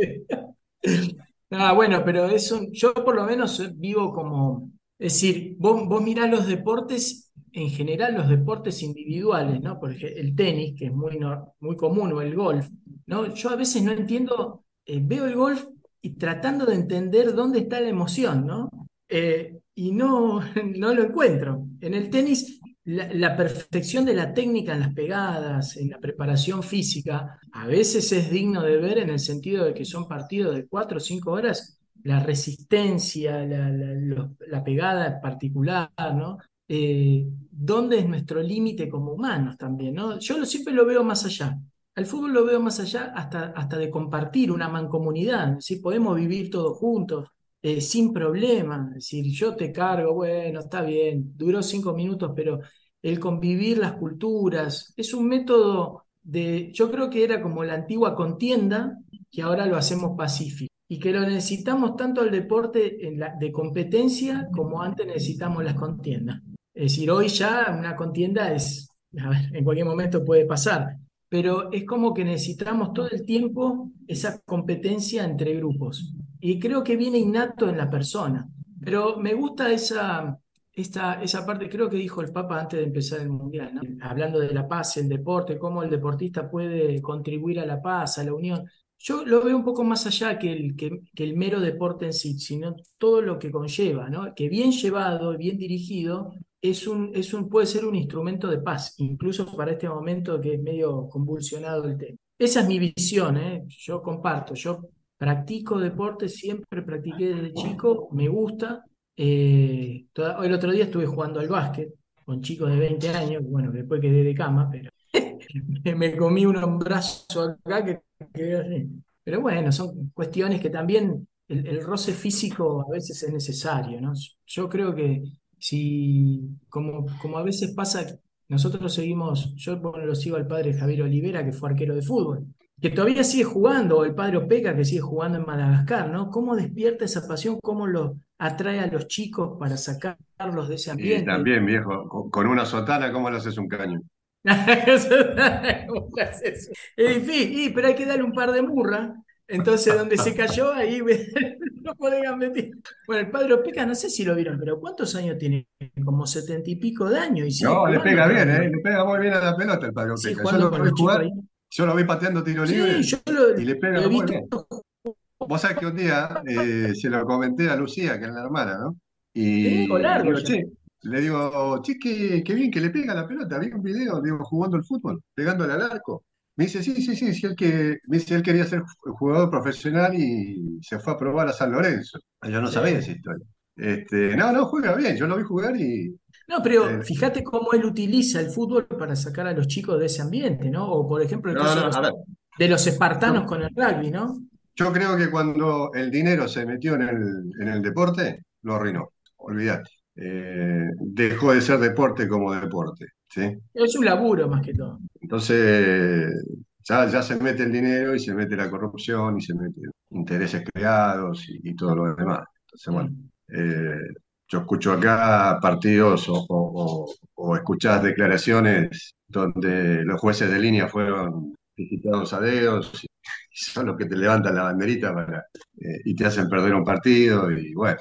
Ah, bueno, pero eso, yo por lo menos vivo como, es decir, vos, vos mirás los deportes, en general los deportes individuales, ¿no? Por ejemplo, el tenis, que es muy, muy común, o el golf, ¿no? Yo a veces no entiendo, eh, veo el golf y tratando de entender dónde está la emoción, ¿no? Eh, y no, no lo encuentro. En el tenis la, perfección de la técnica en las pegadas, en la preparación física, a veces es digno de ver en el sentido de que son partidos de cuatro o cinco horas, la resistencia, la, pegada particular, ¿no? Eh, ¿Dónde es nuestro límite como humanos también? ¿no? Yo siempre lo veo más allá. Al fútbol lo veo más allá hasta, hasta de compartir una mancomunidad, si podemos vivir todos juntos, eh, sin problema. Es decir, yo te cargo, bueno, está bien, duró cinco minutos, pero el convivir las culturas es un método de, yo creo que era como la antigua contienda, que ahora lo hacemos pacífico. Y que lo necesitamos tanto el deporte en la, de competencia como antes necesitamos las contiendas. Es decir, hoy ya una contienda es, en cualquier momento puede pasar, pero es como que necesitamos todo el tiempo esa competencia entre grupos. Y creo que viene innato en la persona. Pero me gusta esa, esta, esa parte, creo que dijo el Papa antes de empezar el Mundial, hablando de la paz, el deporte, cómo el deportista puede contribuir a la paz, a la unión. Yo lo veo un poco más allá que el, que, el mero deporte en sí, sino todo lo que conlleva, ¿no? que bien llevado, bien dirigido, es un, es un, puede ser un instrumento de paz, incluso para este momento que es medio convulsionado el tema. Esa es mi visión, ¿eh? yo comparto, yo practico deporte, siempre practiqué desde chico, me gusta. Eh, el otro día estuve jugando al básquet con chicos de 20 años, bueno, después quedé de cama, pero me comí un brazo acá que. Pero bueno, son cuestiones que también el, el roce físico a veces es necesario, ¿no? Yo creo que si, como, como a veces pasa, nosotros seguimos, yo lo sigo al padre Javier Olivera, que fue arquero de fútbol, que todavía sigue jugando, o el padre Opeca, que sigue jugando en Madagascar, ¿no? ¿Cómo despierta esa pasión? ¿Cómo lo atrae a los chicos para sacarlos de ese ambiente? Y también, viejo, con una sotana, ¿cómo le haces un caño? es difícil, pero hay que darle un par de murra entonces, donde se cayó, ahí no podían meter. Bueno, el padre Opeca, no sé si lo vieron, pero ¿cuántos años tiene? Como setenta y pico de años. Y no, le pega bien, ¿eh? Le pega muy bien a la pelota el padre Opeca. yo, lo vi jugar, yo lo vi pateando tiro libre sí, y le pega muy bien. Vos sabés que un día eh, se lo comenté a Lucía, que es la hermana, ¿no? Y le digo, che, le digo, che, qué, qué, bien que le pega la pelota. Vi un video, digo, jugando el fútbol, pegándole al arco Me dice, sí, sí, sí, sí, él, que, me dice, él quería ser jugador profesional y se fue a probar a San Lorenzo. Yo no Sí. sabía esa historia. Este, no, no, juega bien, yo lo vi jugar y No, pero eh, fíjate cómo él utiliza el fútbol para sacar a los chicos de ese ambiente, ¿no? O por ejemplo el no, caso de no, los, de espartanos con el rugby, ¿no? yo creo que cuando el dinero se metió en el, en el deporte, lo arruinó, olvídate. Eh, dejó de ser deporte como deporte, ¿sí? Es un laburo más que todo. Entonces, ya, ya se mete el dinero y se mete la corrupción y se meten intereses creados y, y todo lo demás. Entonces, bueno, Mm. eh, yo escucho acá partidos o, o, o- escuchás declaraciones donde los jueces de línea fueron visitados a dedos y son los que te levantan la banderita para, eh, y te hacen perder un partido y bueno,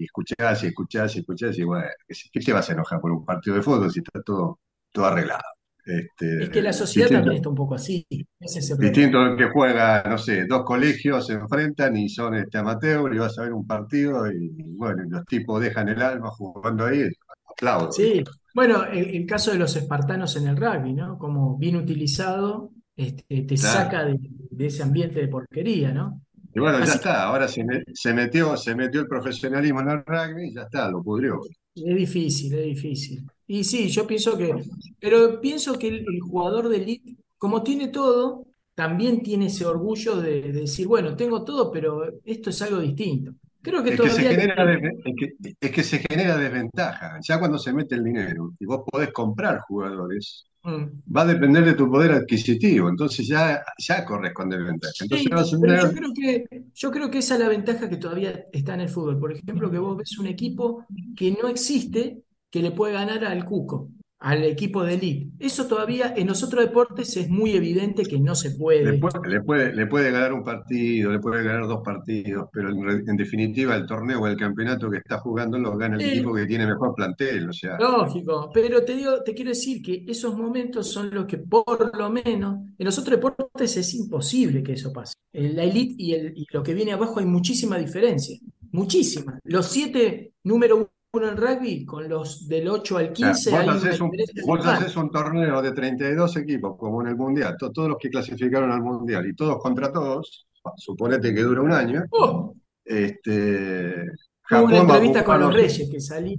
y escuchás y escuchás y escuchás y bueno, ¿qué, te vas a enojar por un partido de fútbol si está todo, todo arreglado? Este, Es que la sociedad distinto, también está un poco así. Ese es problema. distinto al que juega, no sé, dos colegios se enfrentan y son este, amateur y vas a ver un partido y, bueno, los tipos dejan el alma jugando ahí, aplaudo. Sí, bueno, el, el caso de los espartanos en el rugby, ¿no? Como bien utilizado, este, te Claro. saca de, de ese ambiente de porquería, ¿no? Y bueno, ya está, ahora se, me- se metió, se metió el profesionalismo en el rugby y ya está, lo pudrió. Es difícil, es difícil. Y sí, yo pienso que, pero pienso que el, el jugador de elite, como tiene todo, también tiene ese orgullo de, de decir, bueno, tengo todo, pero esto es algo distinto. Creo que Es que se todavía genera, es que, es que se genera desventaja. Ya cuando se mete el dinero y vos podés comprar jugadores, Mm. va a depender de tu poder adquisitivo. Entonces ya, ya corres con desventaja. Entonces Sí, vas a pero yo tener creo que, yo creo que esa es la ventaja que todavía está en el fútbol. Por ejemplo, que vos ves un equipo que no existe que le puede ganar al Cuco, al equipo de elite. Eso todavía en los otros deportes es muy evidente que no se Le puede. le puede, le puede ganar un partido, le puede ganar dos partidos, pero en, definitiva el torneo o el campeonato que está jugando lo gana el equipo que tiene mejor plantel. O sea, Lógico, pero te digo, te quiero decir que esos momentos son los que por lo menos en los otros deportes es imposible que eso pase. En la elite y, el, y lo que viene abajo hay muchísima diferencia, muchísima. Los siete número uno en rugby con los del 8 al o sea, 15 vos hay una haces un, vos haces un torneo de 32 equipos, como en el Mundial, to- todos los que clasificaron al Mundial y todos contra todos, suponete que dura un año, Oh, este, hubo una entrevista con los. Reyes que salí.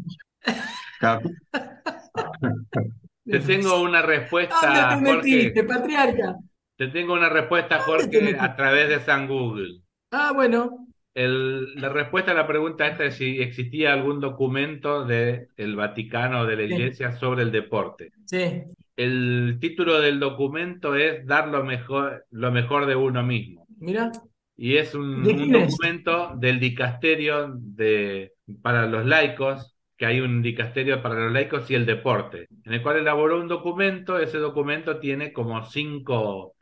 Te tengo una ¿Dónde respuesta, te Jorge. metiste, patriarca? Te tengo una respuesta, ¿Dónde te Jorge, a través de San Google. Ah, bueno, El- la respuesta a la pregunta esta es si existía algún documento del Vaticano o de la sí, Iglesia sobre el deporte. sí. El título del documento es Dar lo mejor, lo mejor de uno mismo. Mira, Y es un, ¿de un documento del dicasterio de, para los laicos, que hay un dicasterio para los laicos y el deporte, en el cual elaboró un documento. Ese documento tiene como cinco,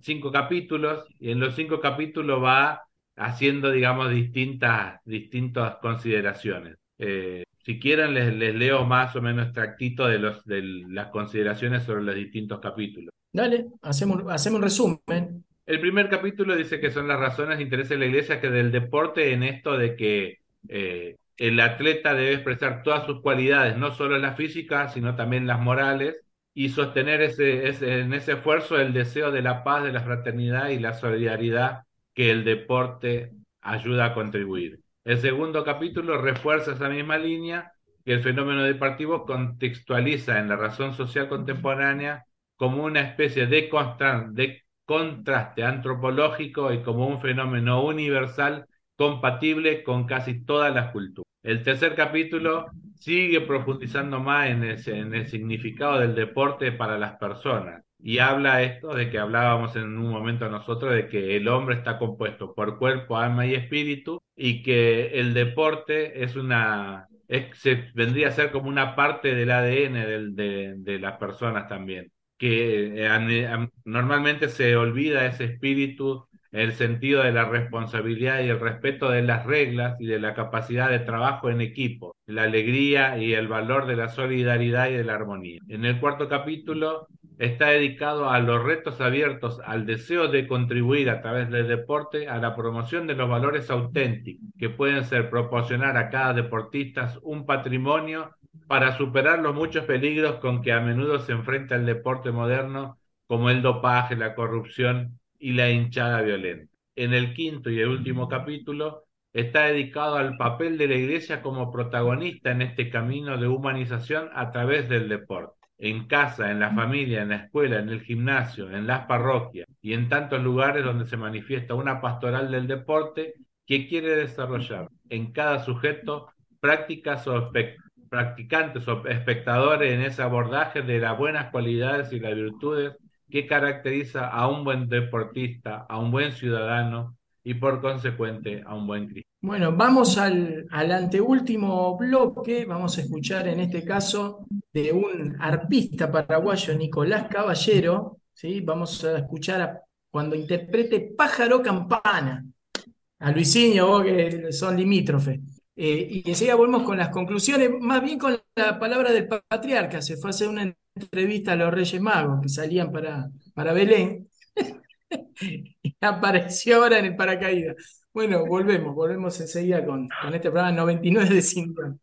cinco capítulos, y en los cinco capítulos va haciendo, digamos, distintas, distintas consideraciones. Eh, si quieren, les, les leo más o menos extractito de, los, de las consideraciones sobre los distintos capítulos. Dale, hacemos, hacemos un resumen. El primer capítulo dice que son las razones de interés de la iglesia que del deporte en esto de que eh, el atleta debe expresar todas sus cualidades, no solo las físicas, sino también las morales, y sostener ese, ese, en ese esfuerzo el deseo de la paz, de la fraternidad y la solidaridad que el deporte ayuda a contribuir. El segundo capítulo refuerza esa misma línea que el fenómeno deportivo contextualiza en la razón social contemporánea como una especie de, constra- de contraste antropológico y como un fenómeno universal compatible con casi todas las culturas. El tercer capítulo sigue profundizando más en el significado del deporte para las personas y habla esto de que hablábamos en un momento nosotros de que el hombre está compuesto por cuerpo, alma y espíritu y que el deporte es una se vendría a ser como una parte del ADN de, de las personas también que eh, normalmente se olvida ese espíritu, el sentido de la responsabilidad y el respeto de las reglas y de la capacidad de trabajo en equipo, la alegría y el valor de la solidaridad y de la armonía. En el cuarto capítulo está dedicado a los retos abiertos, al deseo de contribuir a través del deporte a la promoción de los valores auténticos, que pueden ser proporcionar a cada deportista un patrimonio para superar los muchos peligros con que a menudo se enfrenta el deporte moderno como el dopaje, la corrupción y la hinchada violenta. En el quinto y el último capítulo está dedicado al papel de la Iglesia como protagonista en este camino de humanización a través del deporte. En casa, en la familia, en la escuela, en el gimnasio, en las parroquias y en tantos lugares donde se manifiesta una pastoral del deporte que quiere desarrollar en cada sujeto prácticas o practicantes o espectadores en ese abordaje de las buenas cualidades y las virtudes que caracteriza a un buen deportista, a un buen ciudadano y por consecuente a un buen cristiano. Bueno, vamos al, al, anteúltimo bloque, vamos a escuchar en este caso de un arpista paraguayo, Nicolás Caballero, ¿sí? vamos a escuchar cuando interprete Pájaro Campana, a Luisinho, vos que son limítrofes. Eh, y enseguida volvemos con las conclusiones, más bien con la palabra del patriarca, se fue a hacer una entrevista a los Reyes Magos que salían para, para Belén apareció ahora en el paracaídas. Bueno, volvemos, volvemos enseguida con, con este programa 99 de 50.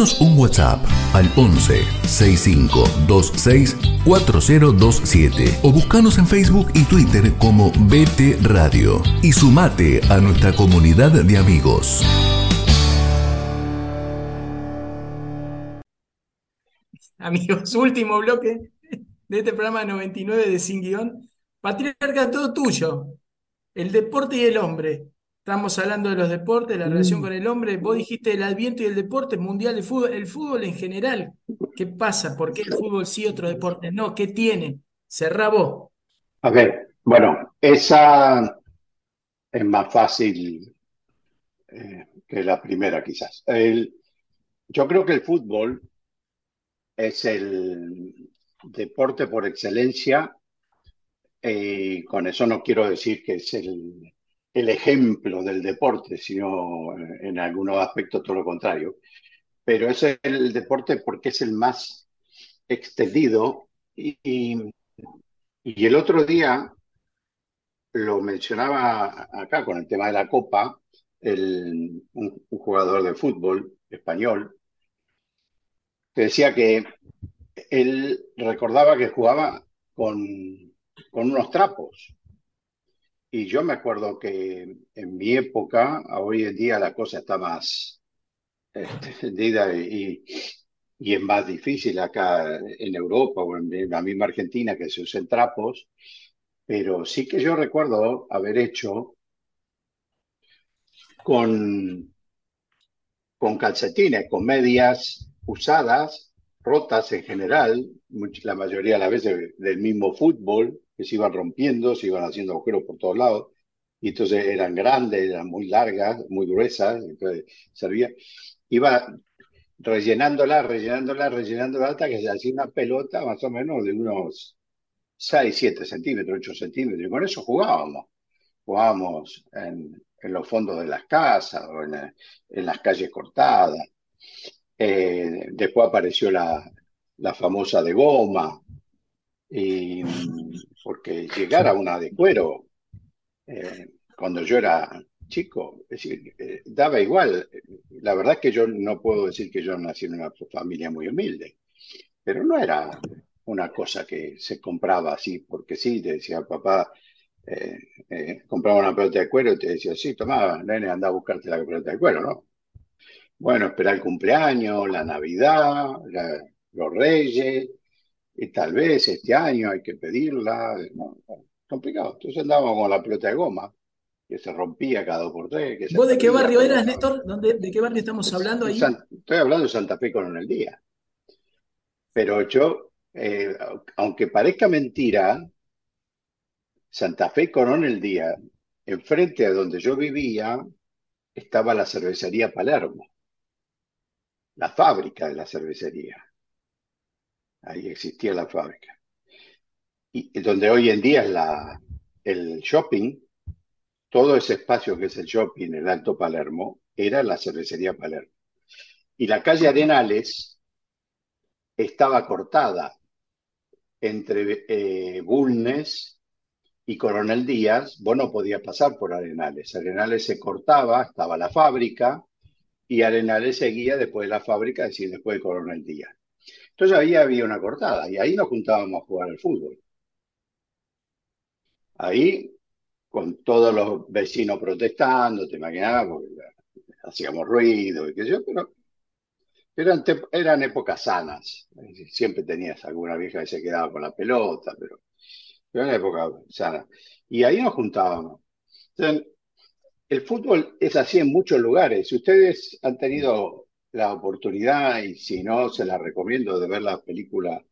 Un WhatsApp al 11 65 26 4027 o buscanos en Facebook y Twitter como BT Radio y sumate a nuestra comunidad de amigos. Amigos, último bloque de este programa 99 de Sin Guión. Patriarca, todo tuyo. El deporte y el hombre. Estamos hablando de los deportes, la relación con el hombre. Vos dijiste el adviento y el deporte mundial de fútbol, el fútbol en general. ¿Qué pasa? ¿Por qué el fútbol sí, otro deporte no? ¿Qué tiene? Cerrá vos. Ver, bueno, esa es más fácil eh, que la primera quizás. El, yo creo que el fútbol es el deporte por excelencia. y con eso no quiero decir que es el, el ejemplo del deporte, sino en algunos aspectos todo lo contrario. Pero es el deporte porque es el más extendido y, y, el otro día lo mencionaba acá con el tema de la Copa, el, un, jugador de fútbol español, que decía que él recordaba que jugaba con, con unos trapos. Y yo me acuerdo que en mi época, hoy en día la cosa está más extendida y, y es más difícil acá en Europa o en la misma Argentina que se usen trapos, pero sí que yo recuerdo haber hecho con, con calcetines, con medias usadas, rotas en general, la mayoría de las veces del mismo fútbol, se iban rompiendo, se iban haciendo agujeros por todos lados, y entonces eran grandes, eran muy largas, muy gruesas, entonces servía. Iba rellenándola, rellenándola, rellenándola hasta que se hacía una pelota más o menos de unos 6, 7 centímetros, 8 centímetros, y con eso jugábamos. Jugábamos en, los fondos de las casas o en, en las calles cortadas. Eh, después apareció la, la famosa de goma, porque llegar a una de cuero, eh, cuando yo era chico, es decir, eh, daba igual. La verdad es que yo no puedo decir que yo nací en una familia muy humilde, pero no era una cosa que se compraba así, porque sí, te decía papá, eh, compraba una pelota de cuero y te decía, sí, toma, nene, anda a buscarte la pelota de cuero, ¿no? Bueno, esperar el cumpleaños, la Navidad, los Reyes, y tal vez este año hay que pedirla. complicado. Entonces andábamos con la pelota de goma, que se rompía cada dos por tres. ¿Vos de qué barrio eras, Néstor? ¿De qué barrio estamos hablando ahí? estoy hablando de Santa Fe con el día. Pero yo, eh, aunque parezca mentira, Santa Fe Corón el día, enfrente a donde yo vivía, estaba la cervecería Palermo, la fábrica de la cervecería. Ahí existía la fábrica. Y donde hoy en día es la, el shopping, todo ese espacio que es el shopping, el Alto Palermo, era la cervecería Palermo. Y la calle Arenales estaba cortada entre eh, Bulnes y Coronel Díaz. Vos no podías pasar por Arenales. Arenales se cortaba, estaba la fábrica, y Arenales seguía después de la fábrica, es decir, después de Coronel Díaz. Entonces ahí había una cortada y ahí nos juntábamos a jugar al fútbol. Ahí, con todos los vecinos protestando, te imaginabas, hacíamos ruido y pero eran, eran épocas sanas. Siempre tenías alguna vieja que se quedaba con la pelota, pero, era una época sana. Y ahí nos juntábamos. el fútbol es así en muchos lugares. Si ustedes han tenido la oportunidad, y si no, se la recomiendo de ver la película,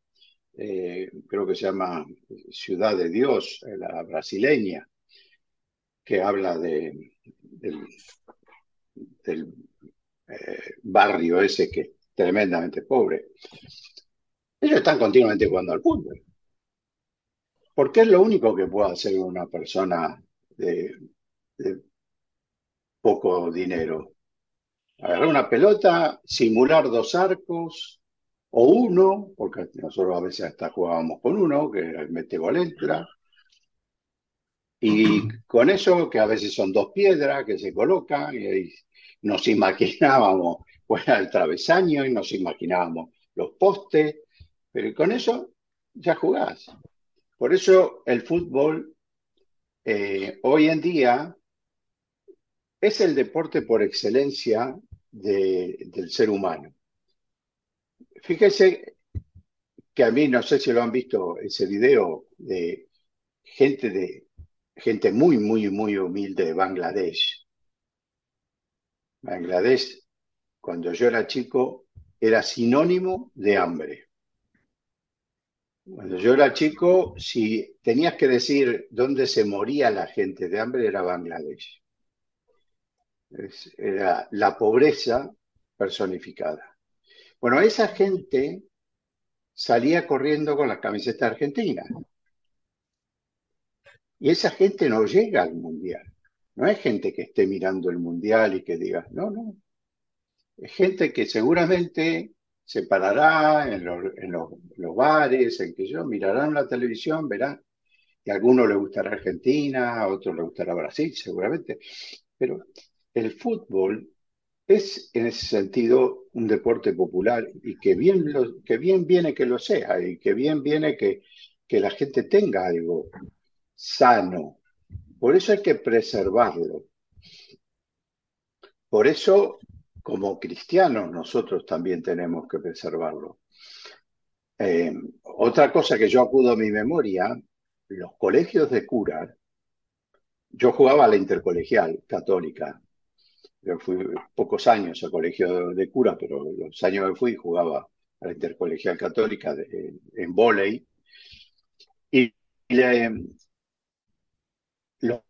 eh, creo que se llama Ciudad de Dios, eh, la brasileña, que habla de, del, eh, barrio ese que es tremendamente pobre. Ellos están continuamente jugando al fútbol. Porque es lo único que puede hacer una persona de poco dinero agarrar una pelota, simular dos arcos o uno, porque nosotros a veces hasta jugábamos con uno, que era el mete entra. Y con eso, que a veces son dos piedras que se colocan, y ahí nos imaginábamos fuera el travesaño y nos imaginábamos los postes, pero con eso ya jugás. Por eso el fútbol eh, hoy en día es el deporte por excelencia del ser humano. Fíjese que a mí, no sé si lo han visto, ese video de gente de gente muy, muy, muy humilde de Bangladesh. Bangladesh, cuando yo era chico, era sinónimo de hambre. Cuando yo era chico, si tenías que decir dónde se moría la gente de hambre, era Bangladesh. Era la pobreza personificada. Bueno, esa gente salía corriendo con la camiseta argentina. Y esa gente no llega al mundial. No es gente que esté mirando el mundial y que diga, no, no. Es gente que seguramente se parará en los, bares, en que yo, mirarán la televisión, verán. Y a algunos le gustará Argentina, a otros le gustará Brasil, seguramente. Pero el fútbol es en ese sentido un deporte popular y que bien, que bien viene que lo sea y que bien viene que, que la gente tenga algo sano. Por eso hay que preservarlo. Por eso, como cristianos, nosotros también tenemos que preservarlo. Eh, otra cosa que yo acudo a mi memoria, los colegios de cura, yo jugaba a la intercolegial católica, yo fui pocos años al colegio de cura, pero los años que fui jugaba a la intercolegial católica en volei. Y los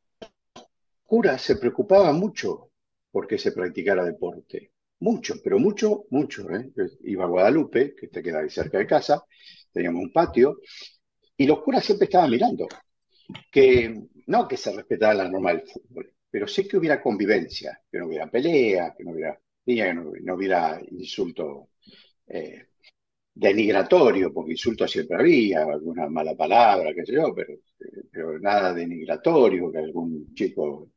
curas se preocupaban mucho porque se practicara deporte. Mucho, pero mucho, mucho. ¿eh? Iba a Guadalupe, que te queda ahí cerca de casa, teníamos un patio, y los curas siempre estaban mirando. Que no que se respetara la norma del fútbol, pero sí que hubiera convivencia, que no hubiera pelea, que no hubiera, que no, hubiera insulto eh, denigratorio, porque insulto siempre había, alguna mala palabra, qué sé yo, pero, pero nada denigratorio, que algún chico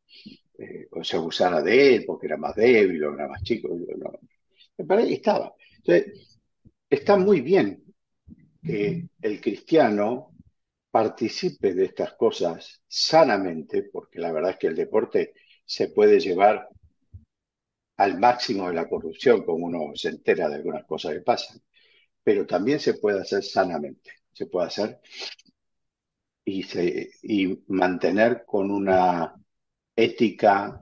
eh, se abusara de él porque era más débil o era más chico. No. Para ahí estaba. Entonces, está muy bien que el cristiano participe de estas cosas sanamente, porque la verdad es que el deporte se puede llevar al máximo de la corrupción, como uno se entera de algunas cosas que pasan pero también se puede hacer sanamente, se puede hacer y, y mantener con una ética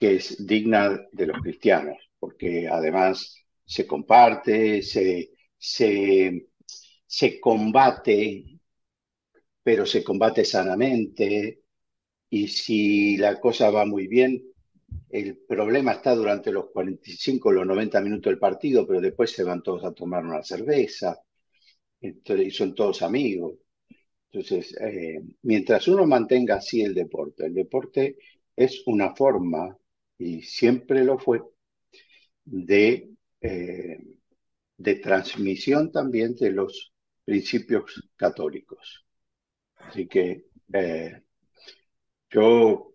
que es digna de los cristianos, porque además se comparte, se, se, se combate, pero se combate sanamente, y si la cosa va muy bien, el problema está durante los 45 o los 90 minutos del partido, pero después se van todos a tomar una cerveza entonces, y son todos amigos. Entonces, eh, mientras uno mantenga así el deporte, el deporte es una forma, y siempre lo fue, de, eh, de transmisión también de los principios católicos. Así que eh, yo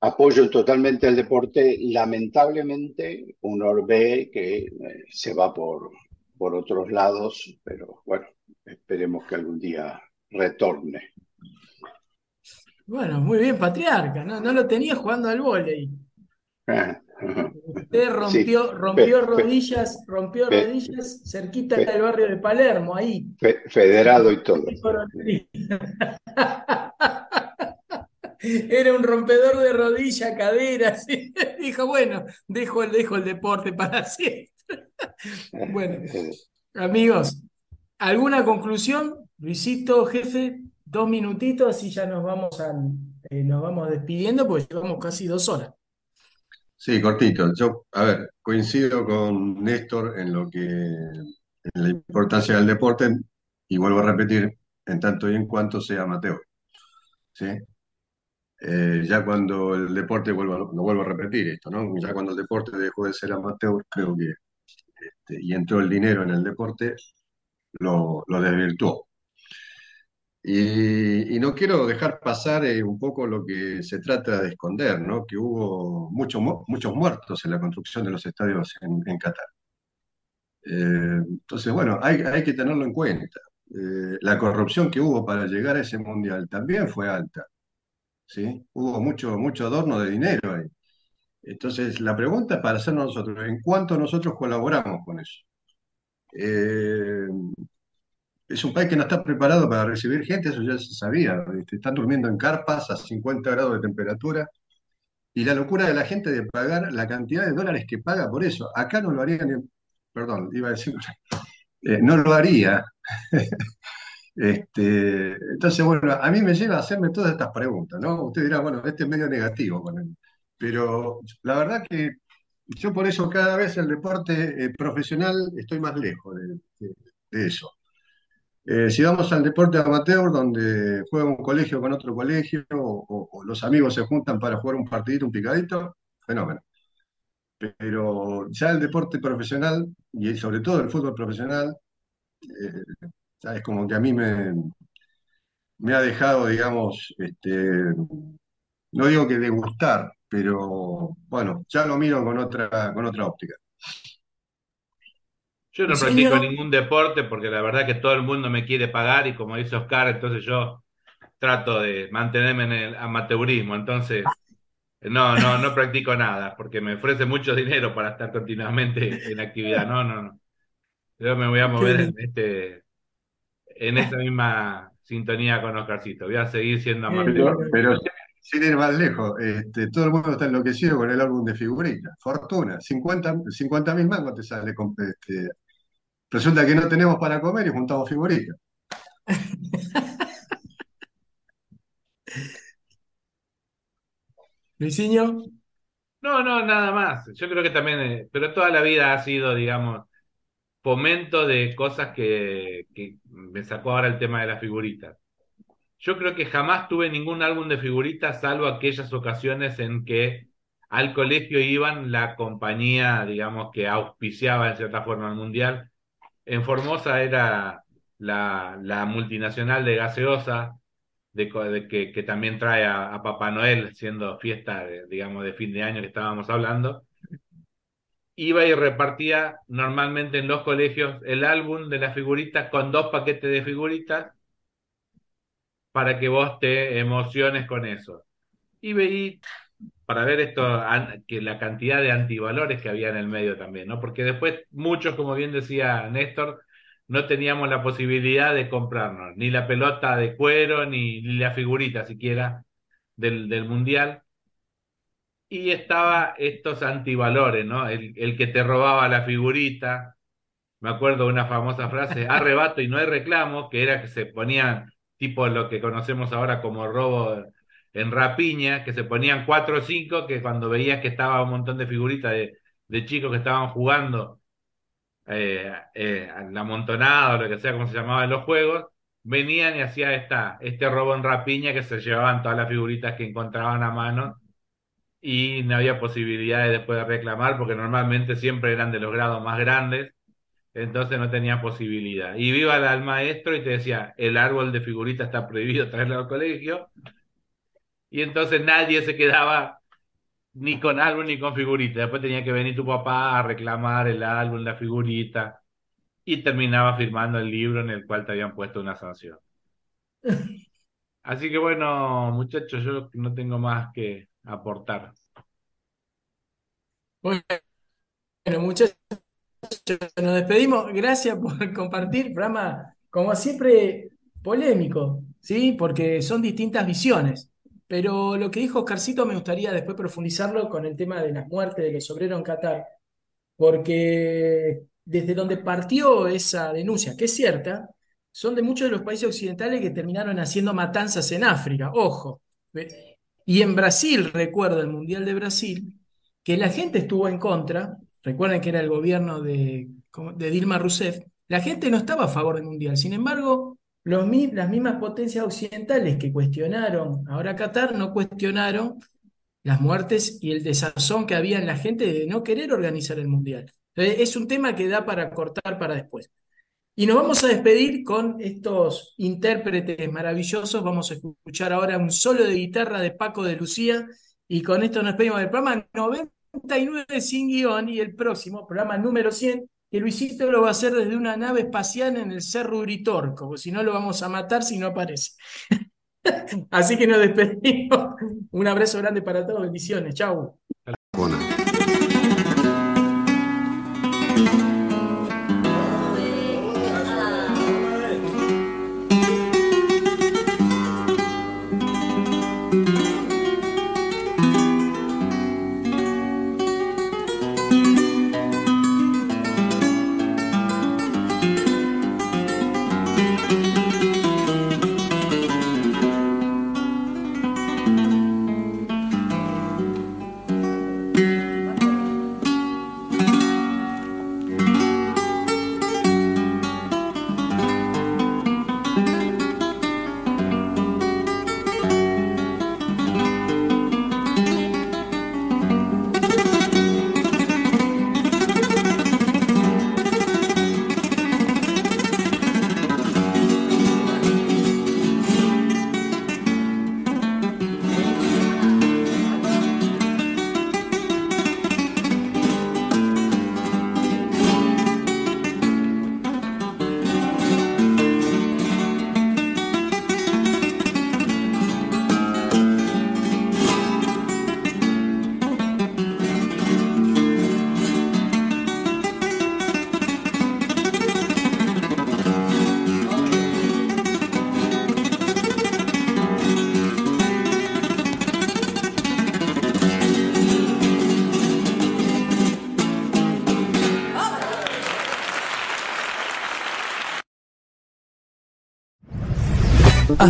apoyo totalmente el deporte. Lamentablemente, uno ve que eh, se va por, por otros lados, pero bueno, esperemos que algún día retorne. Bueno, muy bien, patriarca, no, no lo tenía jugando al vóley. Usted rompió, rompió rodillas, rompió rodillas cerquita del barrio de Palermo, ahí. Federado y todo. Era un rompedor de rodillas, caderas. Dijo, bueno, dejo el, dejo el deporte para siempre. Bueno, amigos, ¿alguna conclusión? Luisito, jefe, dos minutitos y ya nos vamos, eh, nos vamos despidiendo porque llevamos casi dos horas. Sí, cortito. Yo, a ver, coincido con Néstor en lo que en la importancia del deporte y vuelvo a repetir, en tanto y en cuanto sea amateur. ¿sí? Eh, ya cuando el deporte, vuelvo, no vuelvo a repetir esto, ¿no? Ya cuando el deporte dejó de ser amateur, creo que, este, y entró el dinero en el deporte, lo, lo desvirtuó. Y, no quiero dejar pasar eh, un poco lo que se trata de esconder, ¿no? Que hubo muchos muchos muertos en la construcción de los estadios en, Qatar. Eh, entonces, bueno, hay, hay, que tenerlo en cuenta. Eh, la corrupción que hubo para llegar a ese mundial también fue alta. ¿sí? Hubo mucho, mucho adorno de dinero ahí. Entonces, la pregunta para hacernos nosotros, ¿en cuánto nosotros colaboramos con eso? Es un país que no está preparado para recibir gente, eso ya se sabía. Están durmiendo en carpas a 50 grados de temperatura. Y la locura de la gente de pagar la cantidad de dólares que paga por eso. Acá no lo haría ni, perdón, iba a decir, eh, no lo haría. Este, entonces, bueno, a mí me lleva a hacerme todas estas preguntas, ¿no? Usted dirá, bueno, este es medio negativo con él. Pero la verdad que yo por eso cada vez el deporte eh, profesional estoy más lejos de eso. Eh, si vamos al deporte amateur, donde juega un colegio con otro colegio, o, los amigos se juntan para jugar un partidito, un picadito, fenómeno. Pero ya el deporte profesional, y sobre todo el fútbol profesional, eh, es como que a mí me, ha dejado, digamos, este, no digo que de gustar, pero bueno, ya lo miro con otra, con otra óptica. Yo no practico ningún deporte porque la verdad que todo el mundo me quiere pagar y como dice Oscar, entonces yo trato de mantenerme en el amateurismo. Entonces, no, no, no practico nada porque me ofrece mucho dinero para estar continuamente en actividad. No, no, no. Yo me voy a mover en, este, en esta misma sintonía con Oscarcito. Voy a seguir siendo amateur. Pero, sin ir más lejos, este, todo el mundo está enloquecido con el álbum de figuritas. Fortuna, 50 mil mangos te sale con, este, Resulta que no tenemos para comer y juntamos figuritas. ¿Luisinho? No, no, nada más. Yo creo que también, eh, pero toda la vida ha sido, digamos, fomento de cosas que, que me sacó ahora el tema de las figuritas. Yo creo que jamás tuve ningún álbum de figuritas, salvo aquellas ocasiones en que al colegio iban la compañía, digamos, que auspiciaba en cierta forma el mundial, en Formosa era la, multinacional de gaseosa, de, que, también trae a, Papá Noel, siendo fiesta, digamos, de fin de año que estábamos hablando. Iba y repartía normalmente en los colegios el álbum de las figuritas con dos paquetes de figuritas para que vos te emociones con eso. Y veí para ver esto, que la cantidad de antivalores que había en el medio también, ¿no? Porque después muchos, como bien decía Néstor, no teníamos la posibilidad de comprarnos ni la pelota de cuero, ni, la figurita siquiera del, del Mundial. Y estaba estos antivalores, ¿no? El, el, que te robaba la figurita. Me acuerdo una famosa frase, arrebato y no hay reclamo, que era que se ponían tipo lo que conocemos ahora como robo en Rapiña, que se ponían cuatro o cinco, que cuando veías que estaba un montón de figuritas de, chicos que estaban jugando eh, eh, la amontonada o lo que sea, como se llamaba en los juegos, venían y hacía esta, este robo en Rapiña que se llevaban todas las figuritas que encontraban a mano y no había posibilidades después de reclamar porque normalmente siempre eran de los grados más grandes, entonces no tenía posibilidad. Y viva al maestro y te decía, el árbol de figuritas está prohibido traerlo al colegio, y entonces nadie se quedaba ni con álbum ni con figurita. Después tenía que venir tu papá a reclamar el álbum, la figurita, y terminaba firmando el libro en el cual te habían puesto una sanción. Así que bueno, muchachos, yo no tengo más que aportar. Bueno, muchachos, nos despedimos. Gracias por compartir, programa, como siempre, polémico, ¿sí? Porque son distintas visiones. Pero lo que dijo Oscarcito me gustaría después profundizarlo con el tema de las muertes de los obreros en Qatar, porque desde donde partió esa denuncia, que es cierta, son de muchos de los países occidentales que terminaron haciendo matanzas en África, ojo. Y en Brasil, recuerdo el Mundial de Brasil, que la gente estuvo en contra, recuerden que era el gobierno de, de Dilma Rousseff, la gente no estaba a favor del Mundial, sin embargo, las mismas potencias occidentales que cuestionaron ahora Qatar no cuestionaron las muertes y el desazón que había en la gente de no querer organizar el mundial. es un tema que da para cortar para después. Y nos vamos a despedir con estos intérpretes maravillosos. Vamos a escuchar ahora un solo de guitarra de Paco de Lucía. Y con esto nos despedimos del programa 99 sin guion y el próximo, programa número 100, que Luisito lo va a hacer desde una nave espacial en el Cerro Uritorco, si no lo vamos a matar si no aparece. Así que nos despedimos. Un abrazo grande para todos. Bendiciones. Chau.